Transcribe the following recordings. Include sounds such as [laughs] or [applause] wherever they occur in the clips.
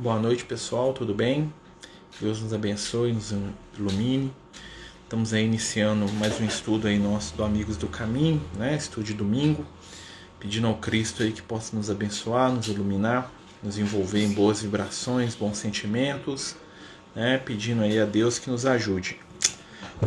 Boa noite, pessoal, tudo bem? Deus nos abençoe, nos ilumine. Estamos aí iniciando mais um estudo aí nosso do Amigos do Caminho, né? Estudo de domingo, pedindo ao Cristo aí que possa nos abençoar, nos iluminar, nos envolver em boas vibrações, bons sentimentos, né? Pedindo aí a Deus que nos ajude.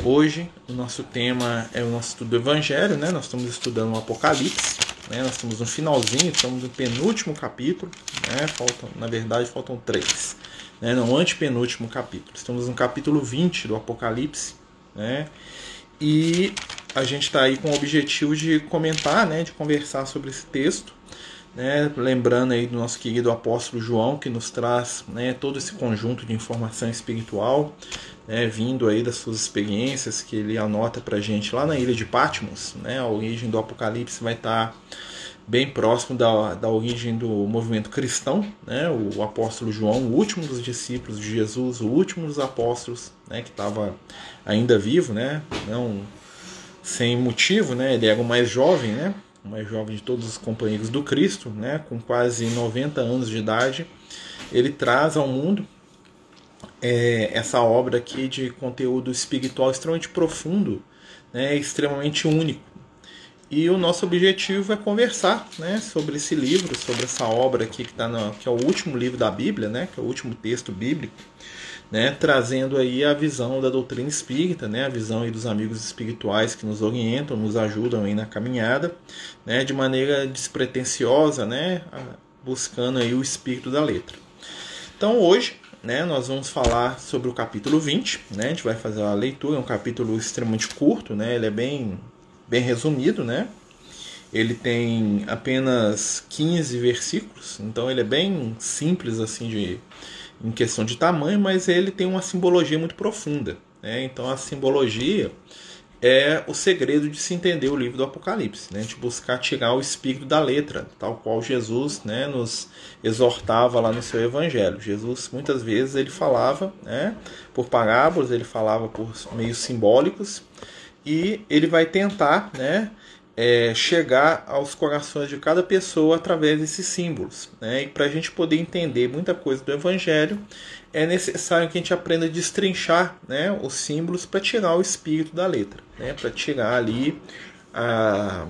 Hoje o nosso tema é o nosso estudo do Evangelho, né? Nós estamos estudando o Apocalipse. Né? Nós estamos no finalzinho, estamos no penúltimo capítulo. Né? Faltam, na verdade, faltam três. Né? Não, antepenúltimo capítulo. Estamos no capítulo 20 do Apocalipse. Né? E a gente está aí com o objetivo de comentar, né? de conversar sobre esse texto. Né, lembrando aí do nosso querido apóstolo João que nos traz né, todo esse conjunto de informação espiritual né, vindo aí das suas experiências que ele anota para gente lá na ilha de Patmos, né, a origem do Apocalipse vai estar tá bem próximo da, da origem do movimento cristão, né, o apóstolo João, o último dos discípulos de Jesus, o último dos apóstolos, né, que estava ainda vivo, né, não sem motivo, né, ele era o mais jovem, né, o mais jovem de todos os companheiros do Cristo, né, com quase 90 anos de idade, ele traz ao mundo é, essa obra aqui de conteúdo espiritual extremamente profundo, né, extremamente único. E o nosso objetivo é conversar né, sobre esse livro, sobre essa obra aqui que, tá no, que é o último livro da Bíblia, né, que é o último texto bíblico, né, trazendo aí a visão da doutrina espírita, né, a visão aí dos amigos espirituais que nos orientam, nos ajudam aí na caminhada, né, de maneira despretensiosa, né, buscando aí o espírito da letra. Então hoje né, nós vamos falar sobre o capítulo 20, né, a gente vai fazer a leitura, é um capítulo extremamente curto, né, ele é bem, bem resumido, né, ele tem apenas 15 versículos, então ele é bem simples assim de, em questão de tamanho, mas ele tem uma simbologia muito profunda, né, então a simbologia é o segredo de se entender o livro do Apocalipse, né? de buscar tirar o espírito da letra, tal qual Jesus né, nos exortava lá no seu Evangelho. Jesus muitas vezes ele falava né, por parábolas, ele falava por meios simbólicos e ele vai tentar né, é, chegar aos corações de cada pessoa através desses símbolos. Né? E para a gente poder entender muita coisa do Evangelho, é necessário que a gente aprenda a destrinchar né, os símbolos para tirar o espírito da letra, né? para tirar ali a,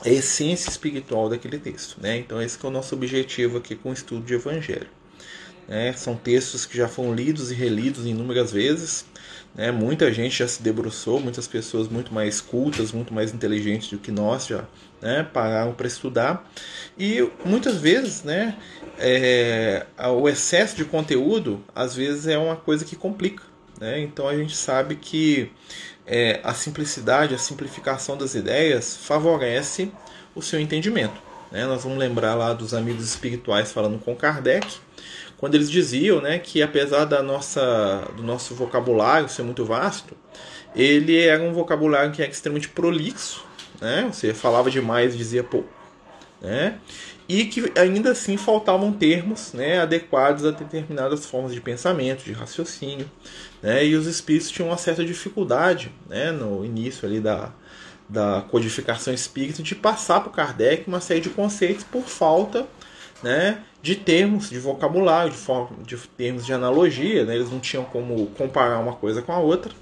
a, essência espiritual daquele texto. Né? Então, esse é o nosso objetivo aqui com o estudo de Evangelho. Né? São textos que já foram lidos e relidos inúmeras vezes. Né? Muita gente já se debruçou, muitas pessoas muito mais cultas, muito mais inteligentes do que nós já né? para estudar. E muitas vezes né, é, o excesso de conteúdo às vezes é uma coisa que complica. Né? Então a gente sabe que é, a simplicidade, a simplificação das ideias favorece o seu entendimento. Né? Nós vamos lembrar lá dos amigos espirituais falando com Kardec, quando eles diziam né, que apesar da nossa, do nosso vocabulário ser muito vasto, ele era um vocabulário que era extremamente prolixo, né? você falava demais e dizia pouco. Né? E que ainda assim faltavam termos né, adequados a determinadas formas de pensamento, de raciocínio. Né? E os espíritos tinham uma certa dificuldade né, no início ali da, da codificação espírita de passar para o Kardec uma série de conceitos por falta né, de termos, de vocabulário, de, forma, de termos de analogia, né, eles não tinham como comparar uma coisa com a outra.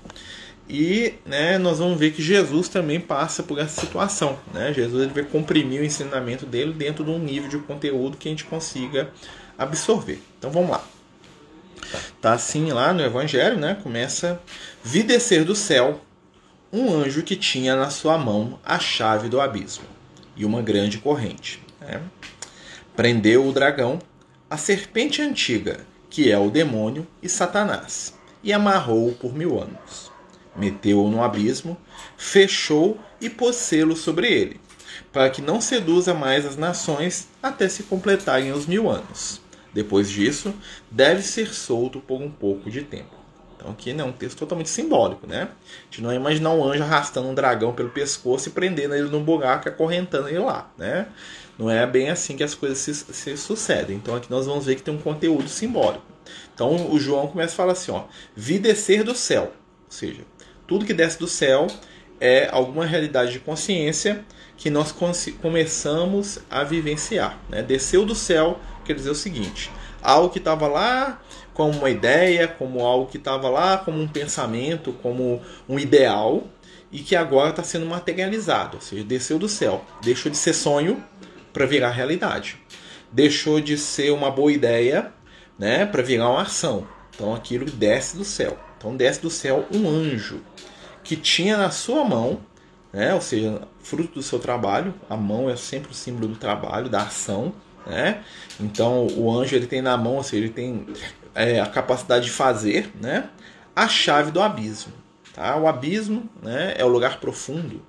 E né, nós vamos ver que Jesus também passa por essa situação. Né? Jesus ele vai comprimir o ensinamento dele dentro de um nível de conteúdo que a gente consiga absorver. Então vamos lá. Tá assim lá no Evangelho, né? Começa: Vi descer do céu um anjo que tinha na sua mão a chave do abismo e uma grande corrente. Né? Prendeu o dragão, a serpente antiga, que é o demônio e Satanás, e amarrou-o por mil anos. Meteu-o no abismo, fechou e pôs selo sobre ele, para que não seduza mais as nações até se completarem os mil anos. Depois disso, deve ser solto por um pouco de tempo. Então aqui né, é um texto totalmente simbólico, né? A gente não vai imaginar um anjo arrastando um dragão pelo pescoço e prendendo ele num buraco e acorrentando ele lá, né? Não é bem assim que as coisas se, se sucedem. Então aqui nós vamos ver que tem um conteúdo simbólico. Então o João começa a falar assim, ó, vi descer do céu, ou seja, tudo que desce do céu é alguma realidade de consciência que nós começamos a vivenciar. Né? Desceu do céu quer dizer o seguinte: algo que estava lá como uma ideia, como algo que estava lá como um pensamento, como um ideal e que agora está sendo materializado, ou seja, desceu do céu, deixou de ser sonho para virar realidade, deixou de ser uma boa ideia, né, para virar uma ação. Então aquilo desce do céu. Então desce do céu um anjo que tinha na sua mão, né, ou seja, fruto do seu trabalho. A mão é sempre o símbolo do trabalho, da ação, né? Então o anjo ele tem na mão, ou seja, ele tem é, a capacidade de fazer, né, a chave do abismo. Tá? O abismo né, é o lugar profundo.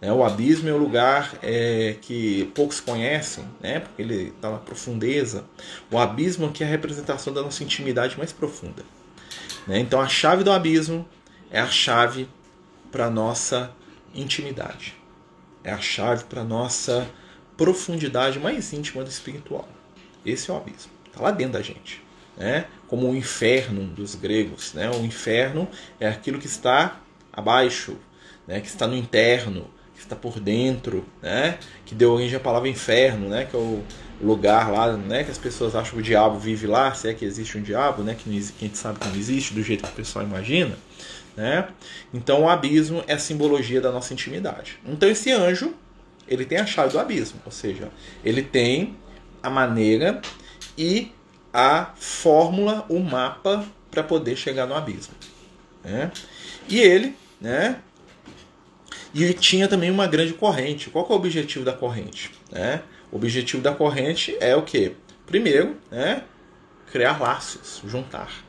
Né? O abismo é o lugar é, que poucos conhecem, né? porque ele está na profundeza. O abismo aqui é a representação da nossa intimidade mais profunda. Né? Então a chave do abismo é a chave para nossa intimidade. É a chave para nossa profundidade mais íntima do espiritual. Esse é o abismo. Está lá dentro da gente né? como o inferno dos gregos. Né? O inferno é aquilo que está abaixo, né? que está no interno, que está por dentro, né? que deu origem à palavra inferno, né? que é o lugar lá né? que as pessoas acham que o diabo vive lá, se é que existe um diabo, né? que, não, que a gente sabe que não existe, do jeito que o pessoal imagina. Né? Então o abismo é a simbologia da nossa intimidade. Então esse anjo ele tem a chave do abismo, ou seja, ele tem a maneira e a fórmula, o mapa para poder chegar no abismo. Né? E ele, né? E tinha também uma grande corrente. Qual é o objetivo da corrente? Né? O objetivo da corrente é o que? Primeiro, né? criar laços, juntar.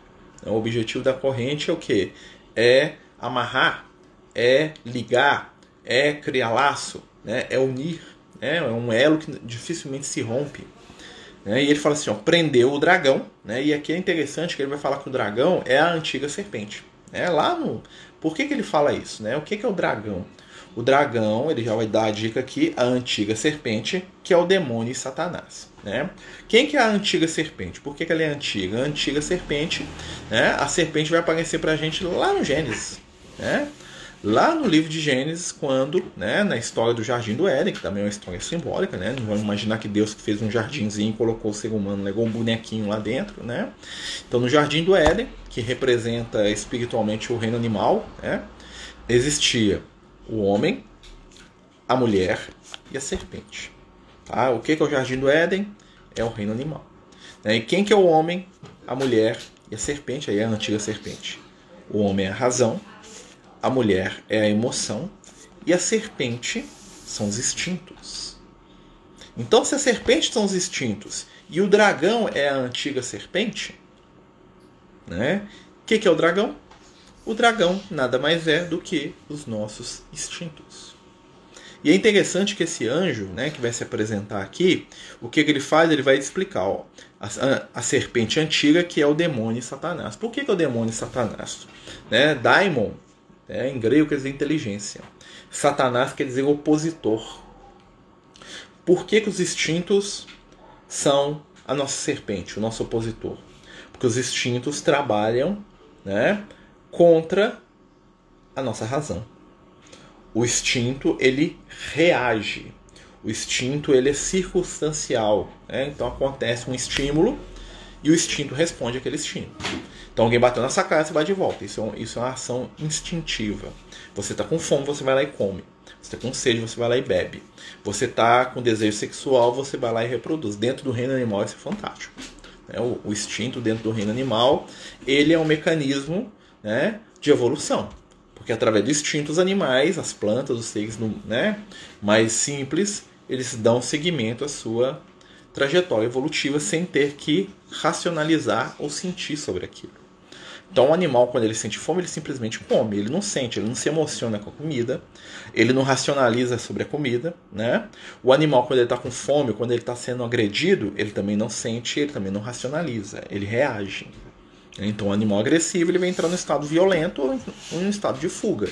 O objetivo da corrente é o que? É amarrar, é ligar, é criar laço, né? é unir. Né? É um elo que dificilmente se rompe. Né? E ele fala assim: ó, prendeu o dragão. Né? E aqui é interessante que ele vai falar que o dragão é a antiga serpente. Né? Lá no. Por que, que ele fala isso? Né? O que, que é o dragão? O dragão, ele já vai dar a dica aqui, a antiga serpente, que é o demônio e Satanás. Né? Quem que é a antiga serpente? Por que, que ela é antiga? A antiga serpente, né? a serpente vai aparecer para a gente lá no Gênesis. Né? lá no livro de Gênesis, quando, né, na história do Jardim do Éden, que também é uma história simbólica, né, não vamos imaginar que Deus fez um jardinzinho e colocou o ser humano, legou um bonequinho lá dentro, né? Então, no Jardim do Éden, que representa espiritualmente o reino animal, né, existia o homem, a mulher e a serpente. Tá? O que é o Jardim do Éden? É o reino animal. Né? E quem que é o homem, a mulher e a serpente? Aí é a antiga serpente. O homem é a razão, a mulher é a emoção e a serpente são os instintos. Então, se a serpente são os instintos e o dragão é a antiga serpente, né? O que, que é o dragão? O dragão nada mais é do que os nossos instintos. E é interessante que esse anjo, né, que vai se apresentar aqui, o que, que ele faz? Ele vai explicar ó, a, a, serpente antiga, que é o demônio Satanás. Por que, que é o demônio Satanás? Né? Daimon é, em grego quer dizer inteligência. Satanás quer dizer opositor. Por que, que os instintos são a nossa serpente, o nosso opositor? Porque os instintos trabalham né, contra a nossa razão. O instinto ele reage. O instinto ele é circunstancial. Né? Então acontece um estímulo e o instinto responde àquele estímulo. Então alguém bateu na sacada, você vai de volta. Isso é, isso é uma ação instintiva. Você está com fome, você vai lá e come. Você está com sede, você vai lá e bebe. Você está com desejo sexual, você vai lá e reproduz. Dentro do reino animal isso é fantástico. É, o instinto dentro do reino animal, ele é um mecanismo né, de evolução. Porque através dos instintos animais, as plantas, os seres né, mais simples, eles dão seguimento à sua trajetória evolutiva sem ter que racionalizar ou sentir sobre aquilo. Então o animal, quando ele sente fome, ele simplesmente come, ele não sente, ele não se emociona com a comida, ele não racionaliza sobre a comida, né? O animal, quando ele está com fome, quando ele está sendo agredido, ele também não sente, ele também não racionaliza, ele reage. Então o animal agressivo ele vai entrar no estado violento ou em estado de fuga.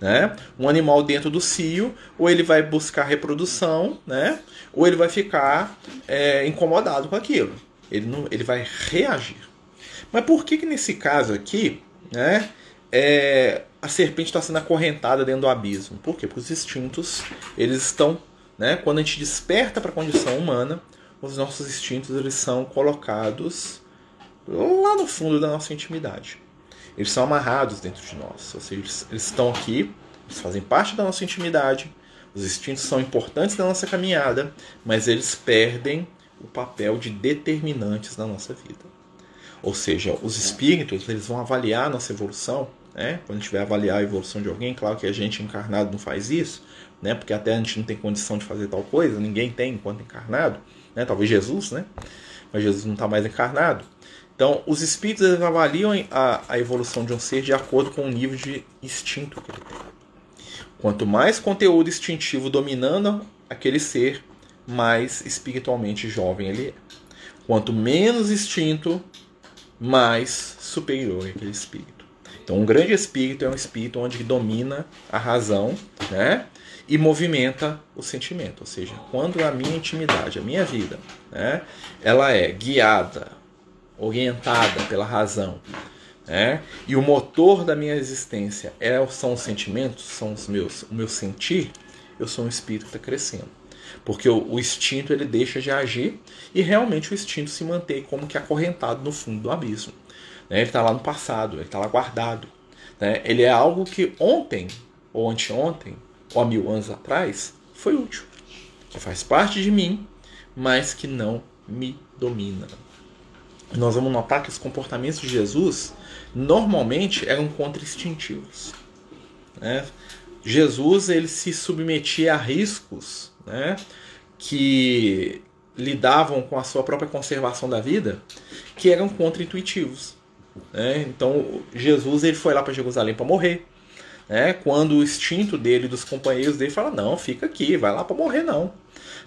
Né? Um animal dentro do cio, ou ele vai buscar reprodução, né? ou ele vai ficar é, incomodado com aquilo. Ele, não, ele vai reagir. Mas por que, que nesse caso aqui, né, é, a serpente está sendo acorrentada dentro do abismo? Por quê? Porque os instintos, eles estão, né, quando a gente desperta para a condição humana, os nossos instintos eles são colocados lá no fundo da nossa intimidade. Eles são amarrados dentro de nós, ou seja, eles, eles estão aqui, eles fazem parte da nossa intimidade, os instintos são importantes na nossa caminhada, mas eles perdem o papel de determinantes na nossa vida. Ou seja, os espíritos eles vão avaliar a nossa evolução, né? Quando a gente vai avaliar a evolução de alguém, claro que a gente encarnado não faz isso, né? Porque até a gente não tem condição de fazer tal coisa, ninguém tem enquanto encarnado, né? Talvez Jesus, né? Mas Jesus não está mais encarnado. Então, os espíritos avaliam a, a evolução de um ser de acordo com o nível de instinto que ele tem. Quanto mais conteúdo instintivo dominando aquele ser, mais espiritualmente jovem ele é. Quanto menos instinto, mais superior é aquele espírito. Então, um grande espírito é um espírito onde domina a razão, né? E movimenta o sentimento. Ou seja, quando a minha intimidade, a minha vida, né? Ela é guiada, orientada pela razão, né? E o motor da minha existência é, são os sentimentos, são os meus, o meu sentir. Eu sou um espírito que está crescendo, porque o, o, instinto ele deixa de agir e realmente o instinto se mantém como que acorrentado no fundo do abismo. Né? Ele está lá no passado, ele está lá guardado. Né? Ele é algo que ontem ou anteontem ou há mil anos atrás foi útil, que faz parte de mim, mas que não me domina. Nós vamos notar que os comportamentos de Jesus normalmente eram contra-instintivos. Né? Jesus ele se submetia a riscos né, que lidavam com a sua própria conservação da vida, que eram contra-intuitivos. Né? Então Jesus ele foi lá para Jerusalém para morrer. Né? Quando o instinto dele dos companheiros dele fala não, fica aqui, vai lá para morrer não.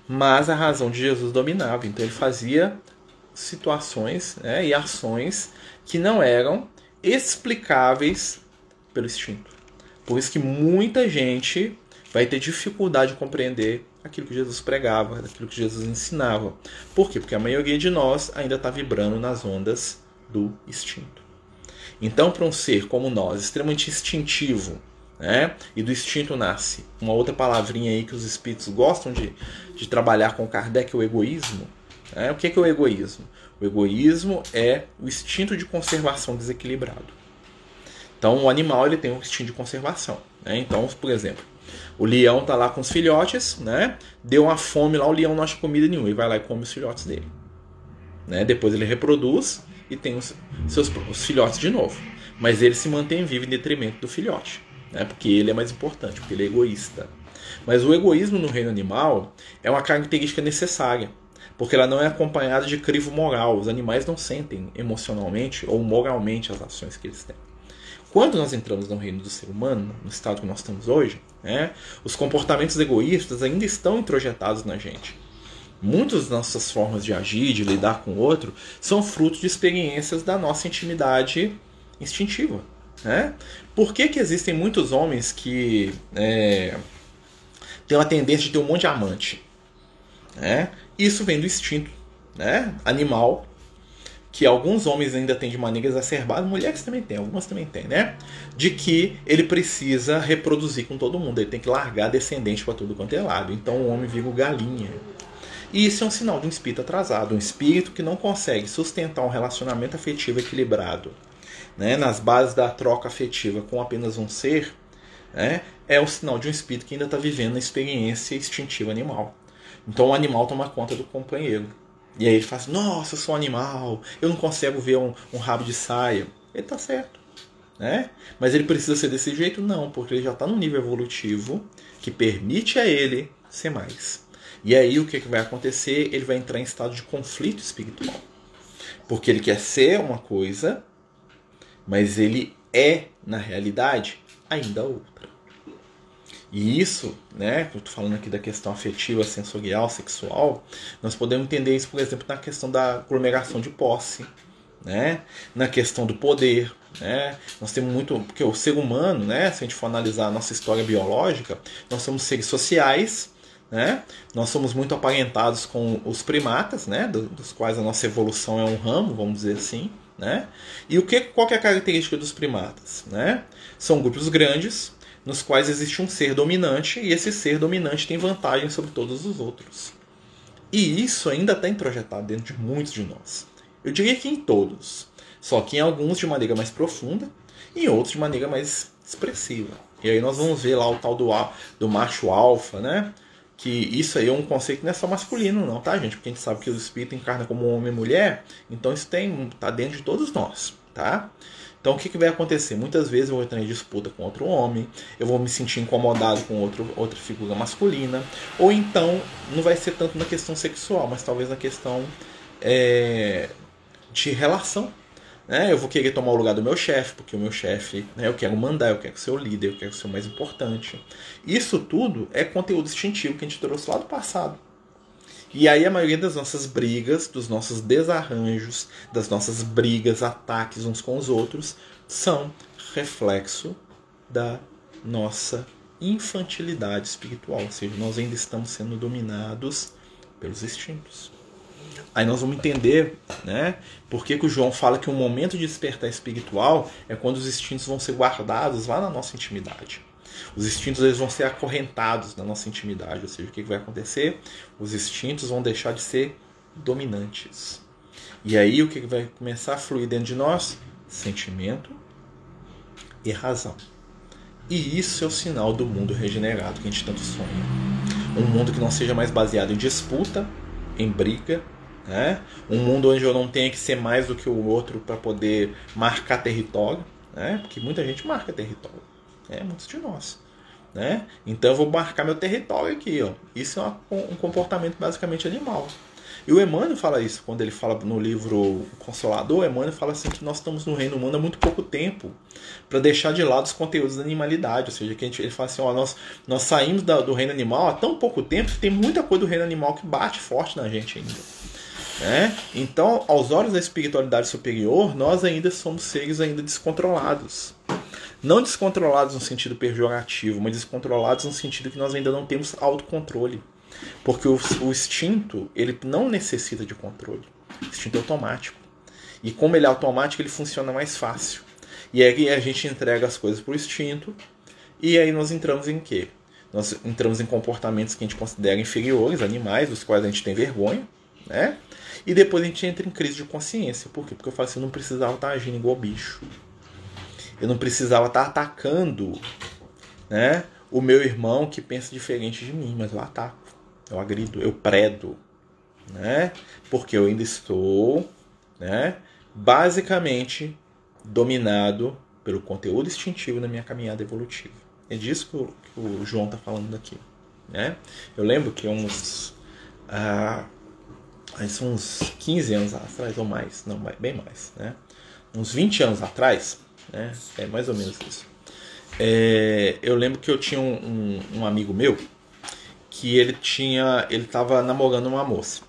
Mas a razão de Jesus dominava, então ele fazia situações né, e ações que não eram explicáveis pelo instinto. Por isso que muita gente vai ter dificuldade de compreender aquilo que Jesus pregava, aquilo que Jesus ensinava. Por quê? Porque a maioria de nós ainda está vibrando nas ondas do instinto. Então, para um ser como nós, extremamente instintivo, né? e do instinto nasce uma outra palavrinha aí que os espíritos gostam de, de trabalhar com Kardec, o egoísmo. Né? O que é, que é o egoísmo? O egoísmo é o instinto de conservação desequilibrado. Então, o animal ele tem um instinto de conservação. Né? Então, por exemplo, o leão está lá com os filhotes, né? deu uma fome lá, o leão não acha comida nenhuma e vai lá e come os filhotes dele. Né? Depois ele reproduz e tem os seus os filhotes de novo. Mas ele se mantém vivo em detrimento do filhote, né? porque ele é mais importante, porque ele é egoísta. Mas o egoísmo no reino animal é uma característica necessária porque ela não é acompanhada de crivo moral. Os animais não sentem emocionalmente ou moralmente as ações que eles têm. Quando nós entramos no reino do ser humano, no estado que nós estamos hoje, né, os comportamentos egoístas ainda estão introjetados na gente. Muitas das nossas formas de agir, de lidar com o outro, são fruto de experiências da nossa intimidade instintiva. Né? Por que, que existem muitos homens que é, têm uma tendência de ter um monte de amante? Né? Isso vem do instinto né, animal, que alguns homens ainda têm de maneira exacerbada, mulheres também têm, algumas também têm, né? De que ele precisa reproduzir com todo mundo, ele tem que largar descendente para tudo quanto é lado. Então o homem vira o galinha. E isso é um sinal de um espírito atrasado, um espírito que não consegue sustentar um relacionamento afetivo equilibrado, né? Nas bases da troca afetiva com apenas um ser, né? É o sinal de um espírito que ainda está vivendo a experiência instintiva animal. Então o animal toma conta do companheiro. E aí ele fala assim, nossa, eu sou um animal, eu não consigo ver um, um rabo de saia. Ele tá certo. Né? Mas ele precisa ser desse jeito? Não, porque ele já está num nível evolutivo que permite a ele ser mais. E aí o que, que vai acontecer? Ele vai entrar em estado de conflito espiritual. Porque ele quer ser uma coisa, mas ele é, na realidade, ainda outra. E isso, né, eu estou falando aqui da questão afetiva, sensorial, sexual, nós podemos entender isso, por exemplo, na questão da aglomeração de posse, né, na questão do poder, né, nós temos muito, porque o ser humano, né, se a gente for analisar a nossa história biológica, nós somos seres sociais, né, nós somos muito aparentados com os primatas, né, dos quais a nossa evolução é um ramo, vamos dizer assim, né, e o que, qual que é a característica dos primatas, né, são grupos grandes, nos quais existe um ser dominante e esse ser dominante tem vantagem sobre todos os outros. E isso ainda está introjetado dentro de muitos de nós. Eu diria que em todos. Só que em alguns de maneira mais profunda e em outros de maneira mais expressiva. E aí nós vamos ver lá o tal do, do macho alfa, né? Que isso aí é um conceito que não é só masculino, não, tá, gente? Porque a gente sabe que o espírito encarna como homem e mulher, então isso tem tá dentro de todos nós, tá? Então o que, que vai acontecer? Muitas vezes eu vou entrar em disputa com outro homem, eu vou me sentir incomodado com outro, outra figura masculina, ou então não vai ser tanto na questão sexual, mas talvez na questão é, de relação né? Eu vou querer tomar o lugar do meu chefe, porque o meu chefe, né, eu quero mandar, eu quero ser o líder, eu quero ser o mais importante. Isso tudo é conteúdo instintivo que a gente trouxe lá do passado. E aí a maioria das nossas brigas, dos nossos desarranjos, das nossas brigas, ataques uns com os outros, são reflexo da nossa infantilidade espiritual, ou seja, nós ainda estamos sendo dominados pelos instintos. Aí nós vamos entender né, por que, que o João fala que o momento de despertar espiritual é quando os instintos vão ser guardados lá na nossa intimidade. Os instintos eles vão ser acorrentados na nossa intimidade, ou seja, o que, vai acontecer? Os instintos vão deixar de ser dominantes. E aí o que vai começar a fluir dentro de nós? Sentimento e razão. E isso é o sinal do mundo regenerado que a gente tanto sonha. Um mundo que não seja mais baseado em disputa, em briga, né? Um mundo onde eu não tenha que ser mais do que o outro para poder marcar território, né? Porque muita gente marca território, é muitos de nós, né? Então eu vou marcar meu território aqui, ó. Isso é um comportamento basicamente animal. E o Emmanuel fala isso quando ele fala no livro Consolador. O Emmanuel fala assim que nós estamos no reino humano há muito pouco tempo para deixar de lado os conteúdos da animalidade. Ou seja, que gente, ele fala assim: ó, nós, nós saímos da, do reino animal há tão pouco tempo que tem muita coisa do reino animal que bate forte na gente ainda. Né? Então, aos olhos da espiritualidade superior, nós ainda somos seres ainda descontrolados. Não descontrolados no sentido pejorativo, mas descontrolados no sentido que nós ainda não temos autocontrole. Porque o, o instinto, ele não necessita de controle. O instinto é automático. E como ele é automático, ele funciona mais fácil. E aí a gente entrega as coisas para o instinto, e aí nós entramos em quê? Nós entramos em comportamentos que a gente considera inferiores, animais, dos quais a gente tem vergonha, né? E depois a gente entra em crise de consciência. Por quê? Porque eu falo assim, não precisava estar agindo igual bicho. Eu não precisava estar atacando né, o meu irmão que pensa diferente de mim, mas eu ataco, eu agrido, eu predo. Né? Porque eu ainda estou né, basicamente dominado pelo conteúdo instintivo na minha caminhada evolutiva. É disso que o, que o João está falando aqui. Né? Eu lembro que uns. Ah, uns 15 anos atrás ou mais, não, bem mais, né? Uns 20 anos atrás, né? É mais ou menos isso. É, eu lembro que eu tinha um, um, um, amigo meu que ele tinha, ele estava namorando uma moça.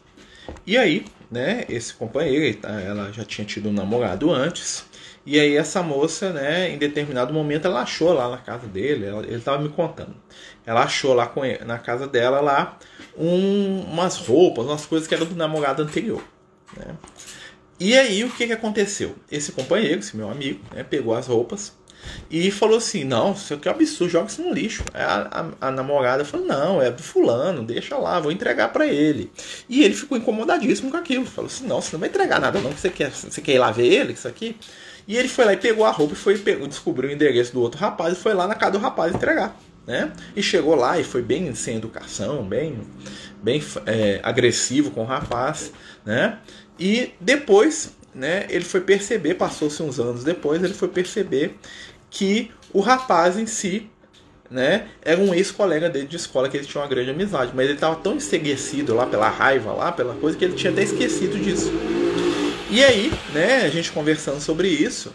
E aí, né? Esse companheiro, ela já tinha tido um namorado antes. E aí essa moça, né, em determinado momento ela achou lá na casa dele, ela, ele estava me contando. Ela achou lá ele, na casa dela lá um, umas roupas, umas coisas que eram do namorado anterior. Né? E aí o que, que aconteceu? Esse companheiro, esse meu amigo, né, pegou as roupas e falou assim: Não, isso aqui é um absurdo, joga isso no lixo. A, a, a, namorada falou: Não, é do fulano, deixa lá, vou entregar para ele. E ele ficou incomodadíssimo com aquilo. Falou assim: Não, você não vai entregar nada, não, que você quer, você quer ir lá ver ele, isso aqui. E ele foi lá e pegou a roupa e foi pegou, descobriu o endereço do outro rapaz e foi lá na casa do rapaz entregar né? E chegou lá e foi bem sem educação, bem, bem é, agressivo com o rapaz, né? E depois, né? Ele foi perceber, passou-se uns anos depois, ele foi perceber que o rapaz em si, né? Era um ex-colega dele de escola que ele tinha uma grande amizade, mas ele estava tão enseguecido lá pela raiva, lá pela coisa que ele tinha até esquecido disso. E aí, né? A gente conversando sobre isso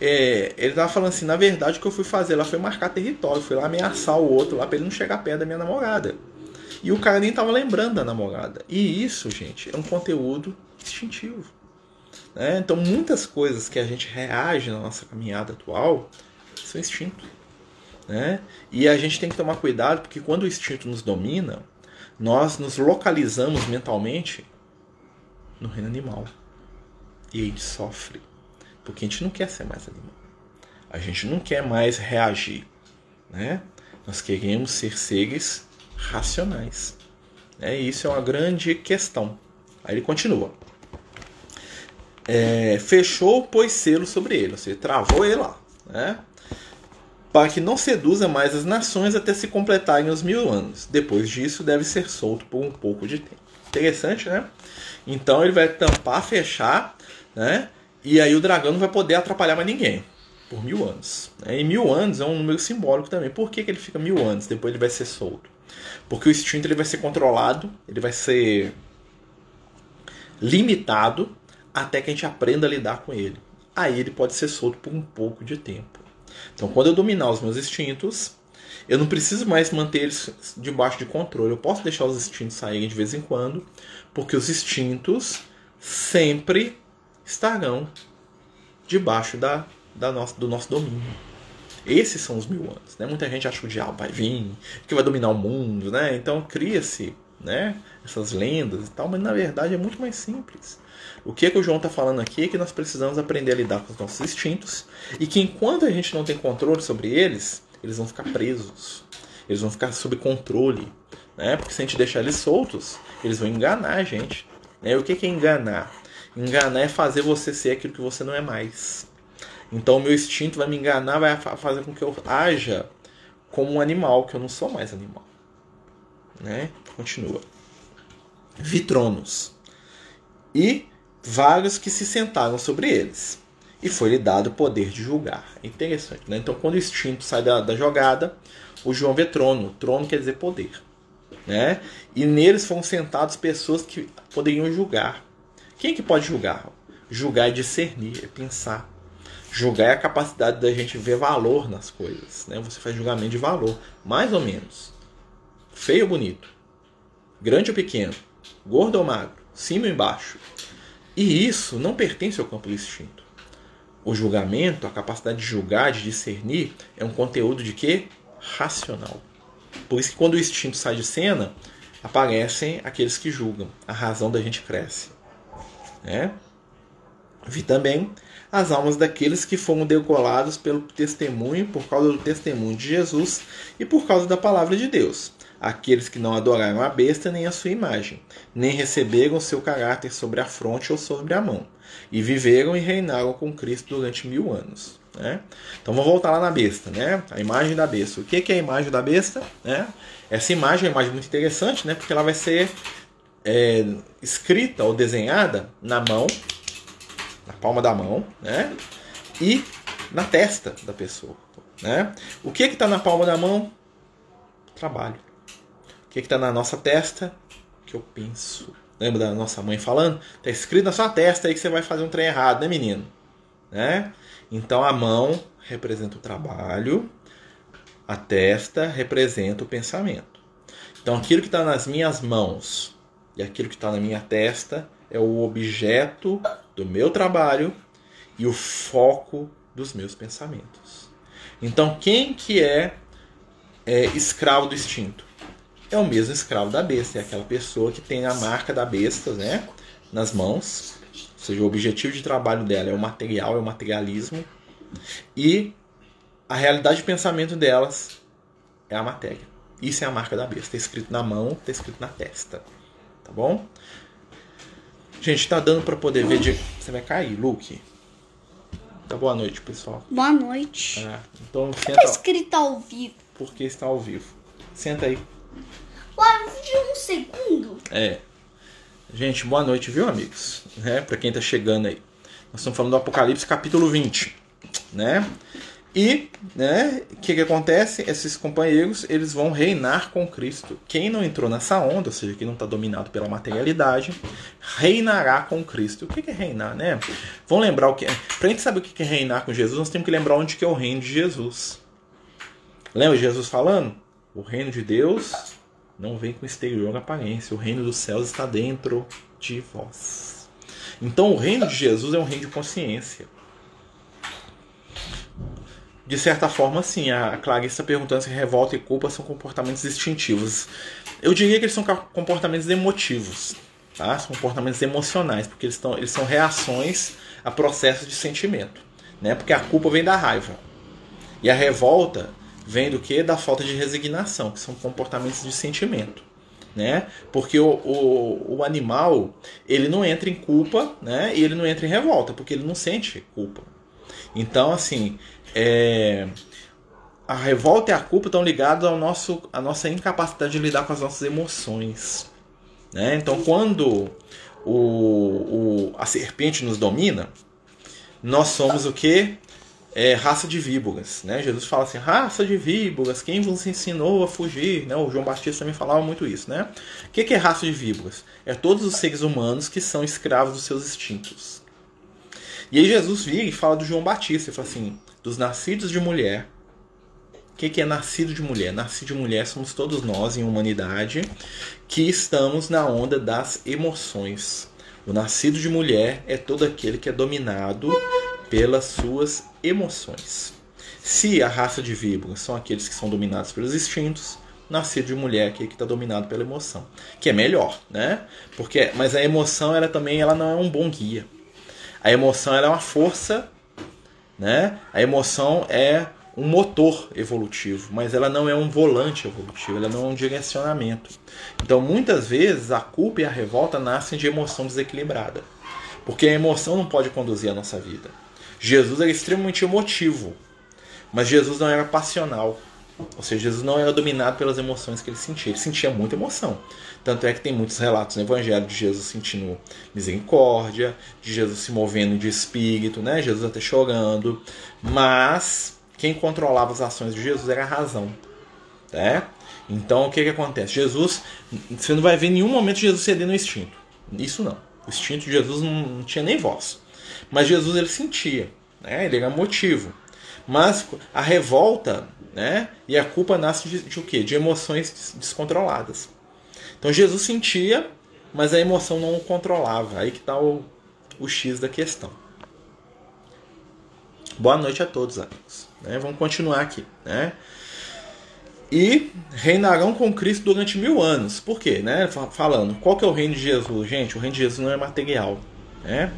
é, ele tava falando assim, na verdade o que eu fui fazer lá foi marcar território, fui lá ameaçar o outro lá para ele não chegar perto da minha namorada. E o cara nem tava lembrando da namorada. E isso, gente, é um conteúdo instintivo. Né? Então muitas coisas que a gente reage na nossa caminhada atual são instinto. Né? E a gente tem que tomar cuidado porque quando o instinto nos domina, nós nos localizamos mentalmente no reino animal. E a gente sofre. Porque a gente não quer ser mais animal. A gente não quer mais reagir. Né? Nós queremos ser seres racionais. E isso é uma grande questão. Aí ele continua. É, fechou, pôs selo sobre ele, ou seja, travou ele lá. Né? Para que não seduza mais as nações até se completarem os mil anos. Depois disso, deve ser solto por um pouco de tempo. Interessante, né? Então ele vai tampar, fechar, né? E aí o dragão não vai poder atrapalhar mais ninguém por mil anos. Né? E mil anos é um número simbólico também. Por que, que ele fica mil anos? Depois ele vai ser solto. Porque o instinto ele vai ser controlado, ele vai ser limitado até que a gente aprenda a lidar com ele. Aí ele pode ser solto por um pouco de tempo. Então, quando eu dominar os meus instintos, eu não preciso mais manter eles debaixo de controle. Eu posso deixar os instintos saírem de vez em quando, porque os instintos sempre estarão debaixo da, da nossa, do nosso domínio. Esses são os mil anos. Né? Muita gente acha que o diabo vai vir, que vai dominar o mundo, né? Então cria-se né? essas lendas e tal, mas na verdade é muito mais simples. O que, é que o João está falando aqui é que nós precisamos aprender a lidar com os nossos instintos e que enquanto a gente não tem controle sobre eles, eles vão ficar presos, eles vão ficar sob controle, né? Porque se a gente deixar eles soltos, eles vão enganar a gente. Né? O que, que é enganar? Enganar é fazer você ser aquilo que você não é mais. Então o meu instinto vai me enganar, vai fazer com que eu haja como um animal, que eu não sou mais animal. Né? Continua. Vitronos. E vários que se sentaram sobre eles. E foi-lhe dado o poder de julgar. Interessante, né? Então, quando o instinto sai da, da jogada, o João vê trono. Trono quer dizer poder. Né? E neles foram sentados pessoas que poderiam julgar. Quem que pode julgar? Julgar é discernir, é pensar. Julgar é a capacidade da gente ver valor nas coisas. Né? Você faz julgamento de valor, mais ou menos. Feio ou bonito? Grande ou pequeno? Gordo ou magro? Cima ou embaixo? E isso não pertence ao campo do instinto. O julgamento, a capacidade de julgar, de discernir, é um conteúdo de quê? Racional. Por isso que quando o instinto sai de cena, aparecem aqueles que julgam. A razão da gente cresce. Né? Vi também as almas daqueles que foram degolados pelo testemunho, por causa do testemunho de Jesus e por causa da palavra de Deus aqueles que não adoraram a besta nem a sua imagem, nem receberam seu caráter sobre a fronte ou sobre a mão, e viveram e reinaram com Cristo durante mil anos. Né? Então vamos voltar lá na besta, né? A imagem da besta. O que é a imagem da besta? Né? Essa imagem é uma imagem muito interessante, né? Porque ela vai ser é, escrita ou desenhada na mão, palma da mão, né? E na testa da pessoa. Né? O que está na palma da mão? Trabalho. O que está na nossa testa? Que eu penso. Lembra da nossa mãe falando? Está escrito na sua testa aí que você vai fazer um trem errado, né, menino? Né? Então a mão representa o trabalho, a testa representa o pensamento. Então aquilo que está nas minhas mãos e aquilo que está na minha testa é o objeto do meu trabalho e o foco dos meus pensamentos. Então quem que é, é escravo do instinto? é o mesmo escravo da besta, é aquela pessoa que tem a marca da besta né, nas mãos, ou seja, o objetivo de trabalho dela é o material, é o materialismo, e a realidade de pensamento delas é a matéria. Isso é a marca da besta, está escrito na mão, está escrito na testa, tá bom? Gente, tá dando para poder ver de... Você vai cair, Luke. Tá boa noite, pessoal. Boa noite. É, então senta... Tá escrito ao vivo. Porque está ao vivo. Senta aí. De um segundo? É. Gente, boa noite, viu, amigos? Né? Para quem tá chegando aí. Nós estamos falando do Apocalipse capítulo 20, né? E, né, o que, que acontece? Esses companheiros, eles vão reinar com Cristo. Quem não entrou nessa onda, ou seja, quem não está dominado pela materialidade, reinará com Cristo. O que, que é reinar, né? Vamos lembrar o que é. Pra gente saber o que é reinar com Jesus, nós temos que lembrar onde que é o reino de Jesus. Lembra Jesus falando? O reino de Deus não vem com exterior aparência. O reino dos céus está dentro de vós. Então, o reino de Jesus é um reino de consciência. De certa forma, sim, a Clarice está perguntando se revolta e culpa são comportamentos instintivos. Eu diria que eles são comportamentos emotivos, tá? São comportamentos emocionais, porque eles, estão, eles são reações a processos de sentimento, né? Porque a culpa vem da raiva. E a revolta vem do que? Da falta de resignação, que são comportamentos de sentimento. né? Porque o, o, o animal ele não entra em culpa, né? E ele não entra em revolta, porque ele não sente culpa. Então, assim, é, a revolta e a culpa estão ligados ao nosso, à nossa incapacidade de lidar com as nossas emoções. Né? Então, quando o, o, a serpente nos domina, nós somos o que? É, raça de víboras. Né? Jesus fala assim: raça de víboras, quem vos ensinou a fugir? Né? O João Batista também falava muito isso. Né? O que é raça de víboras? É todos os seres humanos que são escravos dos seus instintos. E aí Jesus vira e fala do João Batista, ele fala assim: dos nascidos de mulher que, que é nascido de mulher? Nascido de mulher somos todos nós, em humanidade, que estamos na onda das emoções. O nascido de mulher é todo aquele que é dominado pelas suas emoções. Se a raça de víboras são aqueles que são dominados pelos instintos, nascido de mulher aqui que está dominado pela emoção, que é melhor, né? Porque, mas a emoção ela também ela não é um bom guia. A emoção é uma força, né? A emoção é um motor evolutivo, mas ela não é um volante evolutivo, ela não é um direcionamento. Então, muitas vezes, a culpa e a revolta nascem de emoção desequilibrada, porque a emoção não pode conduzir a nossa vida. Jesus era extremamente emotivo, mas Jesus não era passional. Ou seja, Jesus não era dominado pelas emoções que ele sentia. Ele sentia muita emoção. Tanto é que tem muitos relatos no Evangelho de Jesus sentindo misericórdia, de Jesus se movendo de espírito, né? Jesus até chorando. Mas quem controlava as ações de Jesus era a razão. Né? Então o que, que acontece? Jesus, você não vai ver nenhum momento Jesus ceder no instinto. Isso não. O instinto de Jesus não, não tinha nem voz. Mas Jesus ele sentia, né? ele era motivo. Mas a revolta né? e a culpa nasce de, de o quê? De emoções descontroladas. Então Jesus sentia, mas a emoção não o controlava. Aí que está o, o X da questão. Boa noite a todos, amigos. Né? Vamos continuar aqui. Né? E reinarão com Cristo durante mil anos. Por quê? Né? Falando, qual que é o reino de Jesus? Gente, o reino de Jesus não é material. Né?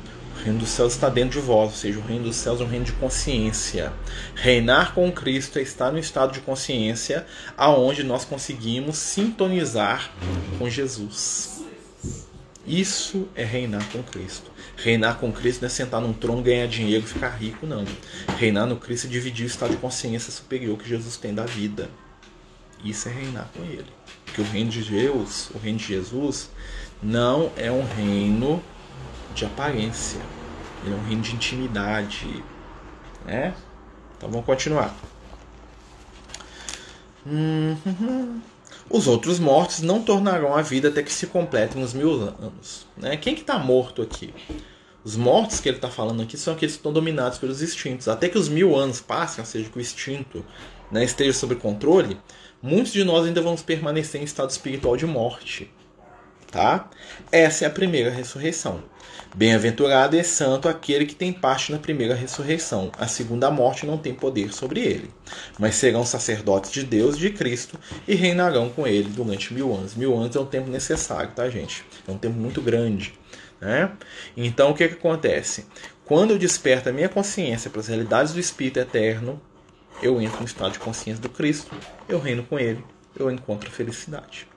O reino dos céus está dentro de vós, ou seja, o reino dos céus é um reino de consciência. Reinar com Cristo é estar no estado de consciência aonde nós conseguimos sintonizar com Jesus. Isso é reinar com Cristo. Reinar com Cristo não é sentar num trono, ganhar dinheiro e ficar rico, não. Reinar no Cristo é dividir o estado de consciência superior que Jesus tem da vida. Isso é reinar com Ele. Porque o reino de Deus, o reino de Jesus, não é um reino de aparência. Ele é um reino de intimidade. Né? Então vamos continuar. Uhum. [laughs] Os outros mortos não tornarão a vida até que se completem os mil anos. Né? Quem que está morto aqui? Os mortos que ele está falando aqui são aqueles que estão dominados pelos instintos. Até que os mil anos passem, ou seja, que o instinto né, esteja sob controle, muitos de nós ainda vamos permanecer em estado espiritual de morte. Tá? Essa é a primeira ressurreição. Bem-aventurado e santo aquele que tem parte na primeira ressurreição. A segunda morte não tem poder sobre ele. Mas serão sacerdotes de Deus, de Cristo, e reinarão com ele durante mil anos. Mil anos é um tempo necessário, tá, gente? É um tempo muito grande. Né? Então o que, que acontece? Quando eu desperto a minha consciência para as realidades do Espírito eterno, eu entro no estado de consciência do Cristo, eu reino com Ele, eu encontro felicidade.